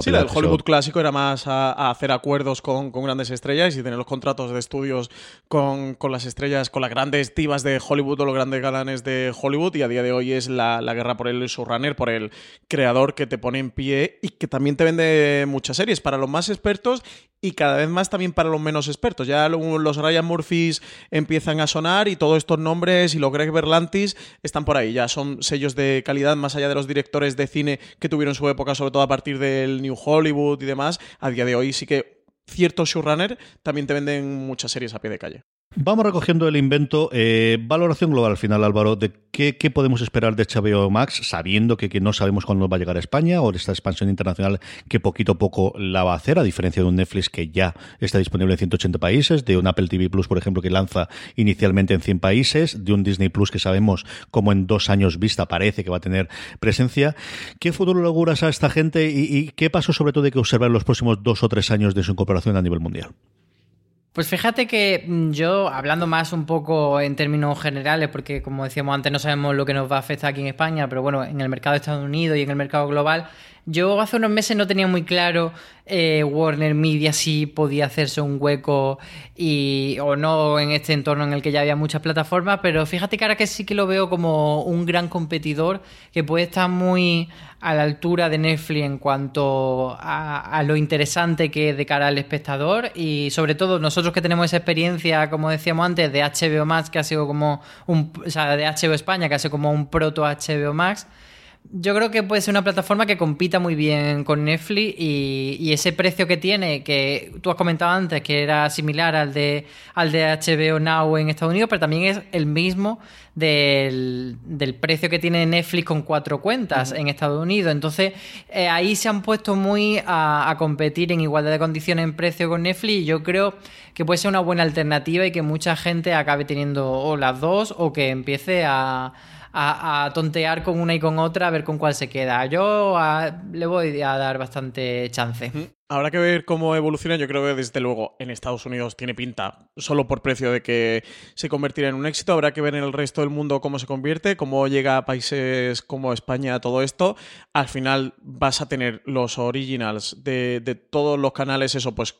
Sí, el Hollywood clásico era más a, hacer acuerdos con, grandes estrellas y tener los contratos de estudios con, las estrellas, con las grandes divas de Hollywood o los grandes galanes de Hollywood. Y a día de hoy es la, guerra por el showrunner, por el creador que te pone en pie y que también te vende muchas series para los más expertos y cada vez más también para los menos expertos. Ya los Ryan Murphys empiezan a sonar y todos estos nombres y los Greg Berlantis están por ahí. Ya son sellos de calidad más allá de los directores de cine que tuvieron su época, sobre todo a partir del New Hollywood y demás. A día de hoy sí que ciertos showrunner también te venden muchas series a pie de calle. Vamos recogiendo el invento. Eh, valoración global al final, Álvaro, de qué, podemos esperar de HBO Max, sabiendo que, no sabemos cuándo va a llegar a España o esta expansión internacional que poquito a poco la va a hacer, a diferencia de un Netflix que ya está disponible en 180 países, de un Apple TV Plus, por ejemplo, que lanza inicialmente en 100 países, de un Disney Plus que sabemos como en dos años vista parece que va a tener presencia. ¿Qué futuro le auguras a esta gente y, qué paso sobre todo hay que observar en los próximos dos o tres años de su incorporación a nivel mundial? Pues fíjate que mm, yo, hablando más un poco en términos generales, porque como decíamos antes, no sabemos lo que nos va a afectar aquí en España, pero bueno, en el mercado de Estados Unidos y en el mercado global, Yo hace unos meses no tenía muy claro eh, Warner Media si podía hacerse un hueco y, o no en este entorno en el que ya había muchas plataformas, pero fíjate que ahora que sí que lo veo como un gran competidor que puede estar muy a la altura de Netflix en cuanto a, lo interesante que es de cara al espectador y sobre todo nosotros que tenemos esa experiencia, como decíamos antes, de HBO Max, que ha sido como un, o sea, de HBO España, que ha sido como un proto HBO Max yo creo que puede ser una plataforma que compita muy bien con Netflix y, ese precio que tiene, que tú has comentado antes, que era similar al de, al de HBO Now en Estados Unidos, pero también es el mismo del, precio que tiene Netflix con cuatro cuentas en Estados Unidos. Entonces, eh, ahí se han puesto muy a, competir en igualdad de condiciones en precio con Netflix y yo creo que puede ser una buena alternativa y que mucha gente acabe teniendo o las dos o que empiece a a, tontear con una y con otra a ver con cuál se queda. Yo le voy a dar bastante chance. Habrá que ver cómo evoluciona. Yo creo que desde luego en Estados Unidos tiene pinta solo por precio de que se convertirá en un éxito. Habrá que ver en el resto del mundo cómo se convierte, cómo llega a países como España todo esto. Al final vas a tener los originals de, de todos los canales, eso pues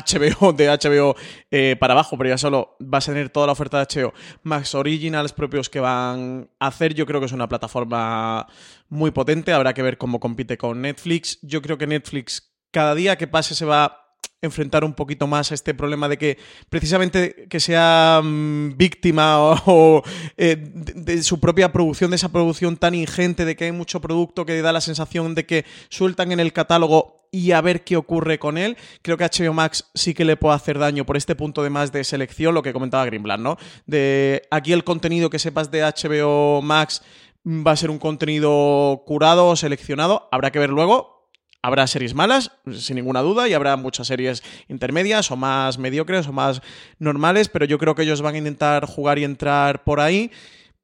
HBO de HBO eh, para abajo, pero ya solo vas a tener toda la oferta de HBO más originals propios que van a hacer. Yo creo que es una plataforma muy potente. Habrá que ver cómo compite con Netflix. Yo creo que Netflix cada día que pase se va enfrentar un poquito más a este problema de que precisamente que sea mm, víctima o, eh, de, su propia producción, de esa producción tan ingente, de que hay mucho producto que da la sensación de que sueltan en el catálogo y a ver qué ocurre con él. Creo que HBO Max sí que le puede hacer daño por este punto de más de selección, lo que comentaba Greenblatt, ¿no? De aquí el contenido que sepas de HBO Max va a ser un contenido curado o seleccionado. Habrá que ver luego, Habrá series malas, sin ninguna duda, y habrá muchas series intermedias o más mediocres o más normales, pero yo creo que ellos van a intentar jugar y entrar por ahí.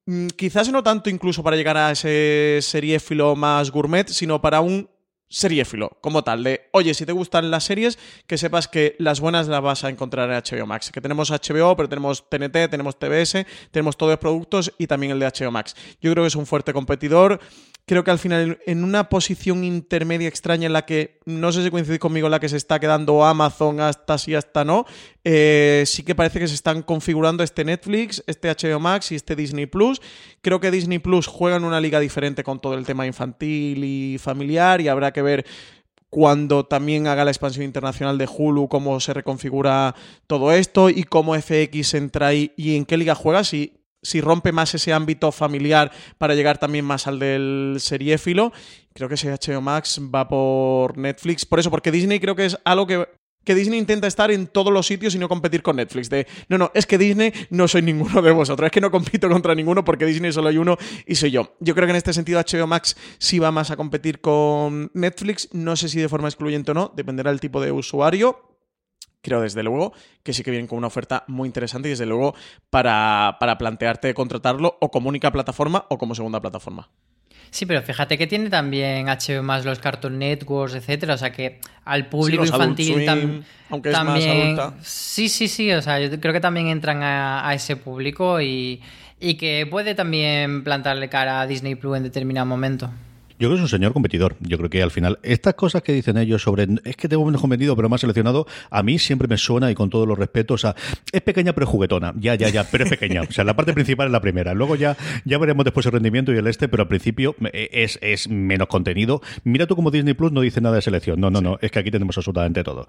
Mm, quizás no tanto incluso para llegar a ese seriéfilo más gourmet, sino para un seriéfilo como tal, de oye, si te gustan las series, que sepas que las buenas las vas a encontrar en HBO Max. Que tenemos HBO, pero tenemos TNT, tenemos TBS, tenemos todos los productos y también el de HBO Max. Yo creo que es un fuerte competidor creo que al final en una posición intermedia extraña en la que no sé si coincidís conmigo en la que se está quedando Amazon hasta sí hasta no eh, sí que parece que se están configurando este Netflix este HBO Max y este Disney Plus creo que Disney Plus juega en una liga diferente con todo el tema infantil y familiar y habrá que ver cuando también haga la expansión internacional de Hulu, cómo se reconfigura todo esto y cómo FX entra ahí y en qué liga juega, si si rompe más ese ámbito familiar para llegar también más al del seriéfilo. Creo que ese HBO Max va por Netflix. Por eso, porque Disney creo que es algo que, que Disney intenta estar en todos los sitios y no competir con Netflix. De, no, no, es que Disney no soy ninguno de vosotros. Es que no compito contra ninguno porque Disney solo hay uno y soy yo. Yo creo que en este sentido HBO Max sí va más a competir con Netflix. No sé si de forma excluyente o no. Dependerá del tipo de usuario creo desde luego que sí que vienen con una oferta muy interesante y desde luego para, plantearte contratarlo o como única plataforma o como segunda plataforma. Sí, pero fíjate que tiene también HBO más los Cartoon Networks, etcétera, o sea que al público infantil aunque es también más adulta. Sí, sí, sí, o sea, yo creo que también entran a, a ese público y, y que puede también plantarle cara a Disney Plus en determinado momento. Yo creo que es un señor competidor. Yo creo que al final, estas cosas que dicen ellos sobre es que tengo menos convenido, pero más seleccionado, a mí siempre me suena y con todos los respetos, o sea, es pequeña pero juguetona. Ya, ya, ya, pero es pequeña. O sea, la parte principal es la primera. Luego ya, ya veremos después el rendimiento y el este, pero al principio eh, es, es menos contenido. Mira tú como Disney Plus no dice nada de selección. No, no, no. Es que aquí tenemos absolutamente todo.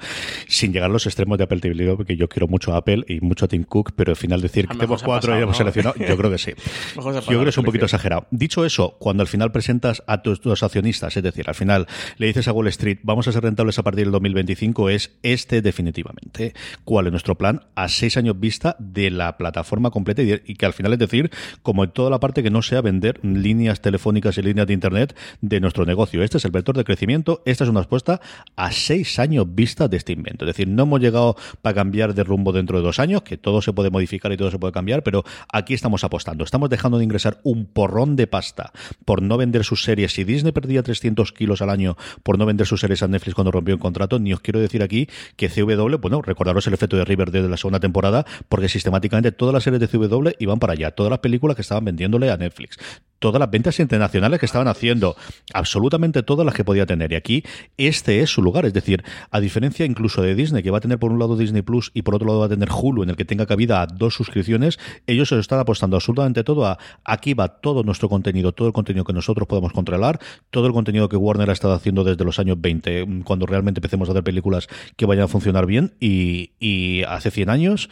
Sin llegar a los extremos de Apple TV, porque yo quiero mucho a Apple y mucho a Tim Cook, pero al final decir que tenemos cuatro y hemos seleccionado, yo creo que sí. [laughs] yo creo que es un poquito exagerado. Dicho eso, cuando al final presentas a tus, tus accionistas, es decir, al final le dices a Wall Street, vamos a ser rentables a partir del 2025, es este definitivamente. ¿Cuál es nuestro plan a seis años vista de la plataforma completa y, que al final es decir, como en toda la parte que no sea vender líneas telefónicas y líneas de Internet de nuestro negocio? Este es el vector de crecimiento, esta es una respuesta a seis años vista de este invento. Es decir, no hemos llegado para cambiar de rumbo dentro de dos años, que todo se puede modificar y todo se puede cambiar, pero aquí estamos apostando. Estamos dejando de ingresar un porrón de pasta por no vender sus series. Si Disney perdía 300 kilos al año por no vender sus series a Netflix cuando rompió el contrato, ni os quiero decir aquí que CW, bueno, recordaros el efecto de Riverdale de la segunda temporada, porque sistemáticamente todas las series de CW iban para allá, todas las películas que estaban vendiéndole a Netflix todas las ventas internacionales que estaban haciendo, absolutamente todas las que podía tener. Y aquí este es su lugar. Es decir, a diferencia incluso de Disney, que va a tener por un lado Disney Plus y por otro lado va a tener Hulu, en el que tenga cabida dos suscripciones, ellos se están apostando absolutamente todo a aquí va todo nuestro contenido, todo el contenido que nosotros podemos controlar, todo el contenido que Warner ha estado haciendo desde los años 20, cuando realmente empecemos a hacer películas que vayan a funcionar bien, y, y hace 100 años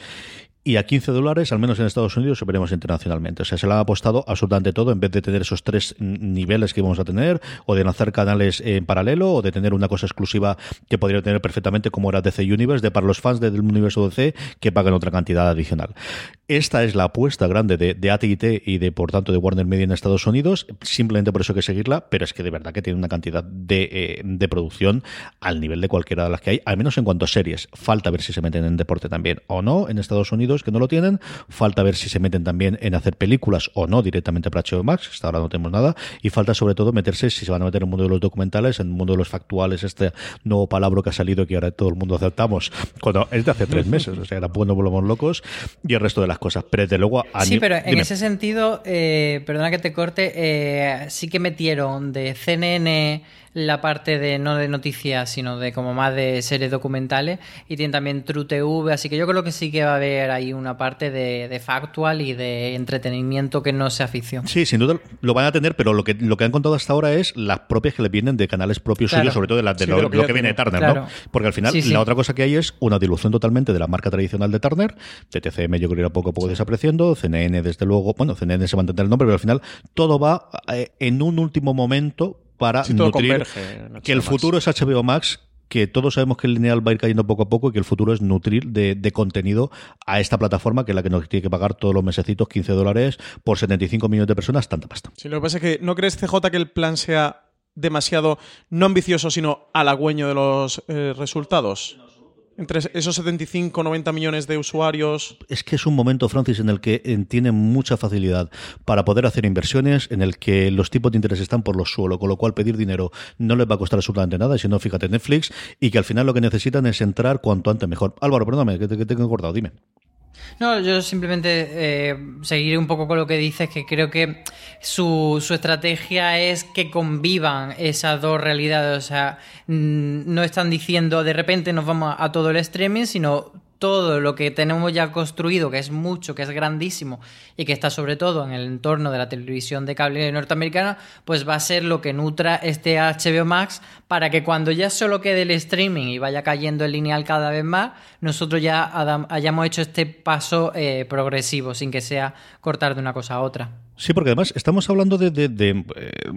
y a 15 dólares, al menos en Estados Unidos, veremos internacionalmente. O sea, se le ha apostado absolutamente todo en vez de tener esos tres niveles que vamos a tener, o de lanzar canales en paralelo, o de tener una cosa exclusiva que podría tener perfectamente como era DC Universe, de para los fans del universo DC que pagan otra cantidad adicional. Esta es la apuesta grande de, de AT&T y de, por tanto, de Warner Media en Estados Unidos. Simplemente por eso hay que seguirla, pero es que de verdad que tiene una cantidad de, eh, de producción al nivel de cualquiera de las que hay, al menos en cuanto a series. Falta ver si se meten en deporte también o no en Estados Unidos que no lo tienen. Falta ver si se meten también en hacer películas o no directamente para HBO Max. Hasta ahora no tenemos nada. Y falta sobre todo meterse si se van a meter en el mundo de los documentales, en el mundo de los factuales, este nuevo palabra que ha salido que ahora todo el mundo aceptamos. Cuando es de hace tres meses. O sea, era bueno, volvemos locos. Y el resto de las cosas. Pero desde luego. A sí, pero en ese sentido, eh, perdona que te corte, eh, sí que metieron de CNN la parte de no de noticias, sino de como más de series documentales. Y tiene también True TV, así que yo creo que sí que va a haber ahí una parte de, de factual y de entretenimiento que no sea ficción. Sí, sin duda lo van a tener, pero lo que, lo que han contado hasta ahora es las propias que le vienen de canales propios suyos, sobre todo de, la, de, lo, que, viene de Turner, ¿no? Porque al final la otra cosa que hay es una dilución totalmente de la marca tradicional de Turner. TTCM yo creo que irá poco a poco desapareciendo, CNN desde luego, bueno, CNN se va a entender el nombre, pero al final todo va eh, en un último momento para nutrir que el futuro es HBO Max que todos sabemos que el lineal va a ir cayendo poco a poco y que el futuro es nutrir de, contenido a esta plataforma que es la que nos tiene que pagar todos los mesecitos 15 dólares por 75 millones de personas, tanta pasta. Sí, lo que pasa es que no crees, CJ, que el plan sea demasiado no ambicioso, sino halagüeño de los eh, resultados entre esos 75, 90 millones de usuarios. Es que es un momento, Francis, en el que eh, tiene mucha facilidad para poder hacer inversiones, en el que los tipos de interés están por los suelos, con lo cual pedir dinero no les va a costar absolutamente nada, si no, fíjate Netflix, y que al final lo que necesitan es entrar cuanto antes mejor. Álvaro, perdóname, que te, que te he cortado, dime. No, yo simplemente eh, seguiré un poco con lo que dices, que creo que su, su, estrategia es que convivan esas dos realidades. O sea, no están diciendo de repente nos vamos a todo el streaming, sino todo lo que tenemos ya construido, que es mucho, que es grandísimo y que está sobre todo en el entorno de la televisión de cable norteamericana, pues va a ser lo que nutra este HBO Max para que cuando ya solo quede el streaming y vaya cayendo el lineal cada vez más, nosotros ya hayamos hecho este paso eh, progresivo, sin que sea cortar de una cosa a otra. Sí, porque además estamos hablando de, de, de,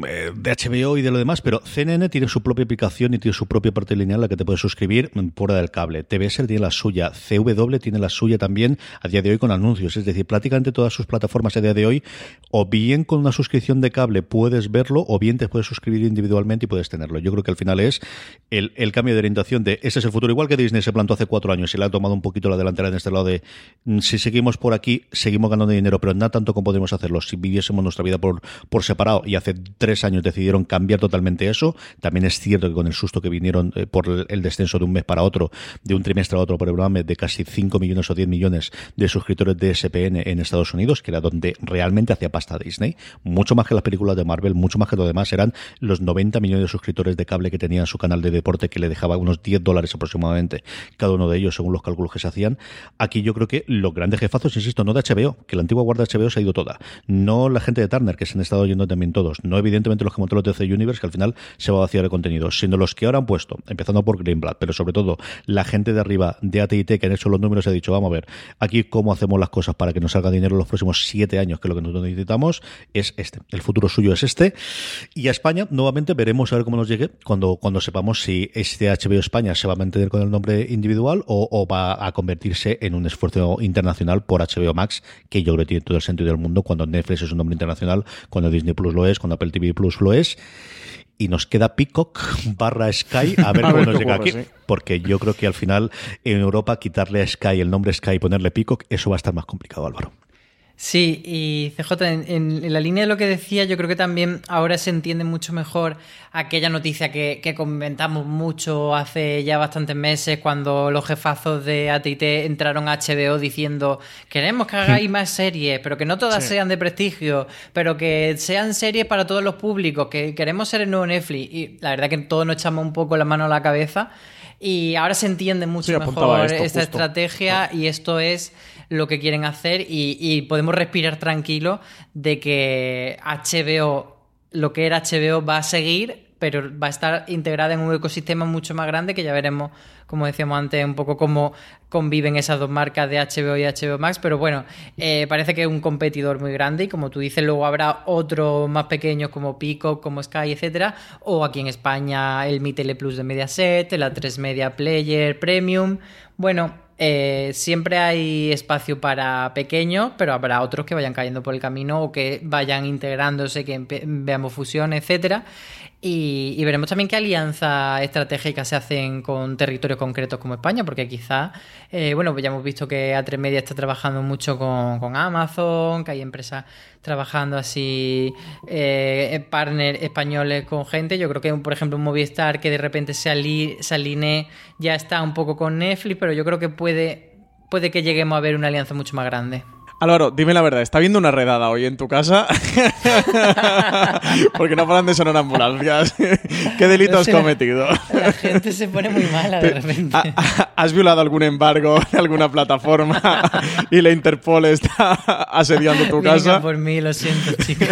eh, HBO y de lo demás, pero CNN tiene su propia aplicación y tiene su propia parte lineal a la que te puedes suscribir fuera del cable. TBS tiene la suya, CW tiene la suya también a día de hoy con anuncios. Es decir, prácticamente todas sus plataformas a día de hoy, o bien con una suscripción de cable puedes verlo, o bien te puedes suscribir individualmente y puedes tenerlo. Yo creo que al final es el, cambio de orientación de ese es el futuro. Igual que Disney se plantó hace cuatro años y le ha tomado un poquito la delantera en este lado de mm, si seguimos por aquí, seguimos ganando dinero, pero nada tanto como podemos hacerlo. Viviésemos nuestra vida por, por separado y hace tres años decidieron cambiar totalmente eso. También es cierto que con el susto que vinieron eh, por el, descenso de un mes para otro, de un trimestre a otro por el programa de casi 5 millones o 10 millones de suscriptores de SPN en Estados Unidos, que era donde realmente hacía pasta Disney, mucho más que las películas de Marvel, mucho más que lo demás, eran los 90 millones de suscriptores de cable que tenía su canal de deporte que le dejaba unos 10 dólares aproximadamente cada uno de ellos según los cálculos que se hacían. Aquí yo creo que los grandes jefazos, insisto, no de HBO, que la antigua guarda de HBO se ha ido toda, no la gente de Turner, que se han estado yendo también todos. No evidentemente los que montó los DC Universe, que al final se va a vaciar el contenido, sino los que ahora han puesto, empezando por Greenblatt, pero sobre todo la gente de arriba de AT&T que han hecho los números y ha dicho, vamos a ver, aquí cómo hacemos las cosas para que nos salga dinero en los próximos siete años, que es lo que nosotros necesitamos, es este. El futuro suyo es este. Y a España, nuevamente, veremos a ver cómo nos llegue cuando, cuando sepamos si este HBO España se va a mantener con el nombre individual o, o va a convertirse en un esfuerzo internacional por HBO Max, que yo creo que tiene todo el sentido del mundo cuando Netflix es un nombre internacional cuando Disney Plus lo es, cuando Apple TV Plus lo es. Y nos queda Peacock [laughs] barra Sky a ver [laughs] cómo nos llega aquí. Porque yo creo que al final en Europa quitarle a Sky el nombre Sky y ponerle Peacock, eso va a estar más complicado, Álvaro. Sí, y CJ, en, en, la línea de lo que decía, yo creo que también ahora se entiende mucho mejor aquella noticia que, que comentamos mucho hace ya bastantes meses cuando los jefazos de ATT entraron a HBO diciendo queremos que hagáis más series, pero que no todas sean de prestigio, pero que sean series para todos los públicos, que queremos ser el nuevo Netflix. Y la verdad que todos nos echamos un poco la mano a la cabeza y ahora se entiende mucho mejor esta estrategia y esto es lo que quieren hacer y, podemos respirar tranquilo de que HBO, lo que era HBO, va a seguir, pero va a estar integrada en un ecosistema mucho más grande que ya veremos, como decíamos antes, un poco cómo conviven esas dos marcas de HBO y HBO Max, pero bueno, eh, parece que es un competidor muy grande y como tú dices, luego habrá otros más pequeños como Pico, como Sky, etcétera, o aquí en España el Mi Tele Plus de Mediaset, la 3 Media Player Premium. Bueno, eh, siempre hay espacio para pequeños, pero habrá otros que vayan cayendo por el camino o que vayan integrándose, que veamos fusión, etcétera. Y, veremos también qué alianzas estratégicas se hacen con territorios concretos como España, porque quizá, eh, bueno, pues ya hemos visto que A3 Media está trabajando mucho con, Amazon, que hay empresas trabajando así, eh, partners españoles con gente. Yo creo que, por ejemplo, un Movistar que de repente se, alinee ya está un poco con Netflix, pero yo creo que puede, puede que lleguemos a ver una alianza mucho más grande. Álvaro, dime la verdad, ¿está viendo una redada hoy en tu casa? [laughs] Porque no paran de sonar ambulancias. [laughs] ¿Qué delito has cometido? La gente se pone muy mala de repente. ¿Has violado algún embargo [laughs] de alguna plataforma y la Interpol está asediando tu casa? por mí, lo siento, chicos.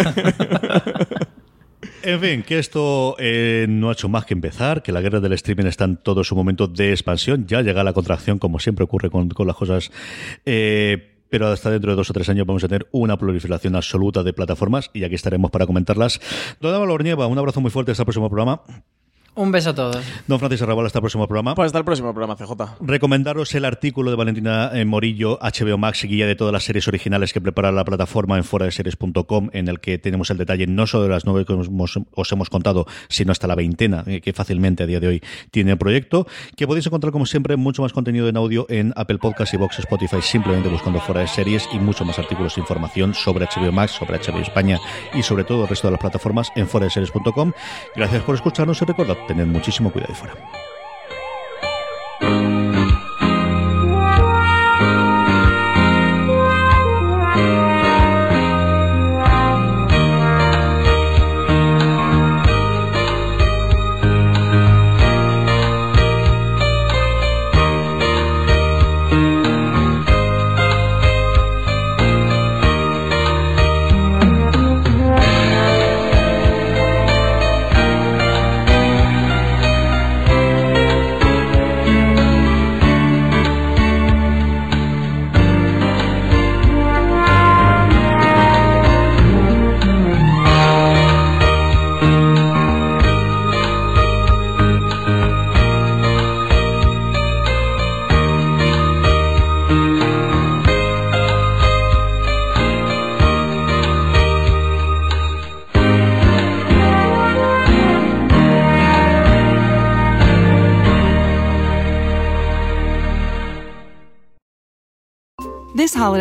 En fin, que esto eh, no ha hecho más que empezar, que la guerra del streaming está en todo su momento de expansión. Ya llega la contracción, como siempre ocurre con, las cosas. Eh, pero hasta dentro de dos o tres años vamos a tener una proliferación absoluta de plataformas y aquí estaremos para comentarlas. Don Álvaro Nieva, un abrazo muy fuerte hasta el próximo programa. Un beso a todos. Don Francisco Arrabal, hasta el próximo programa. Pues hasta el próximo programa, CJ. Recomendaros el artículo de Valentina eh, Morillo, HBO Max, guía de todas las series originales que prepara la plataforma en foradeseries.com, en el que tenemos el detalle no solo de las nueve que os, hemos contado, sino hasta la veintena, eh, que fácilmente a día de hoy tiene el proyecto, que podéis encontrar, como siempre, mucho más contenido en audio en Apple Podcasts y Box Spotify, simplemente buscando Fuera de Series y mucho más artículos e información sobre HBO Max, sobre HBO España y sobre todo el resto de las plataformas en foradeseries.com. Gracias por escucharnos y recordad, tened muchísimo cuidado ahí fuera.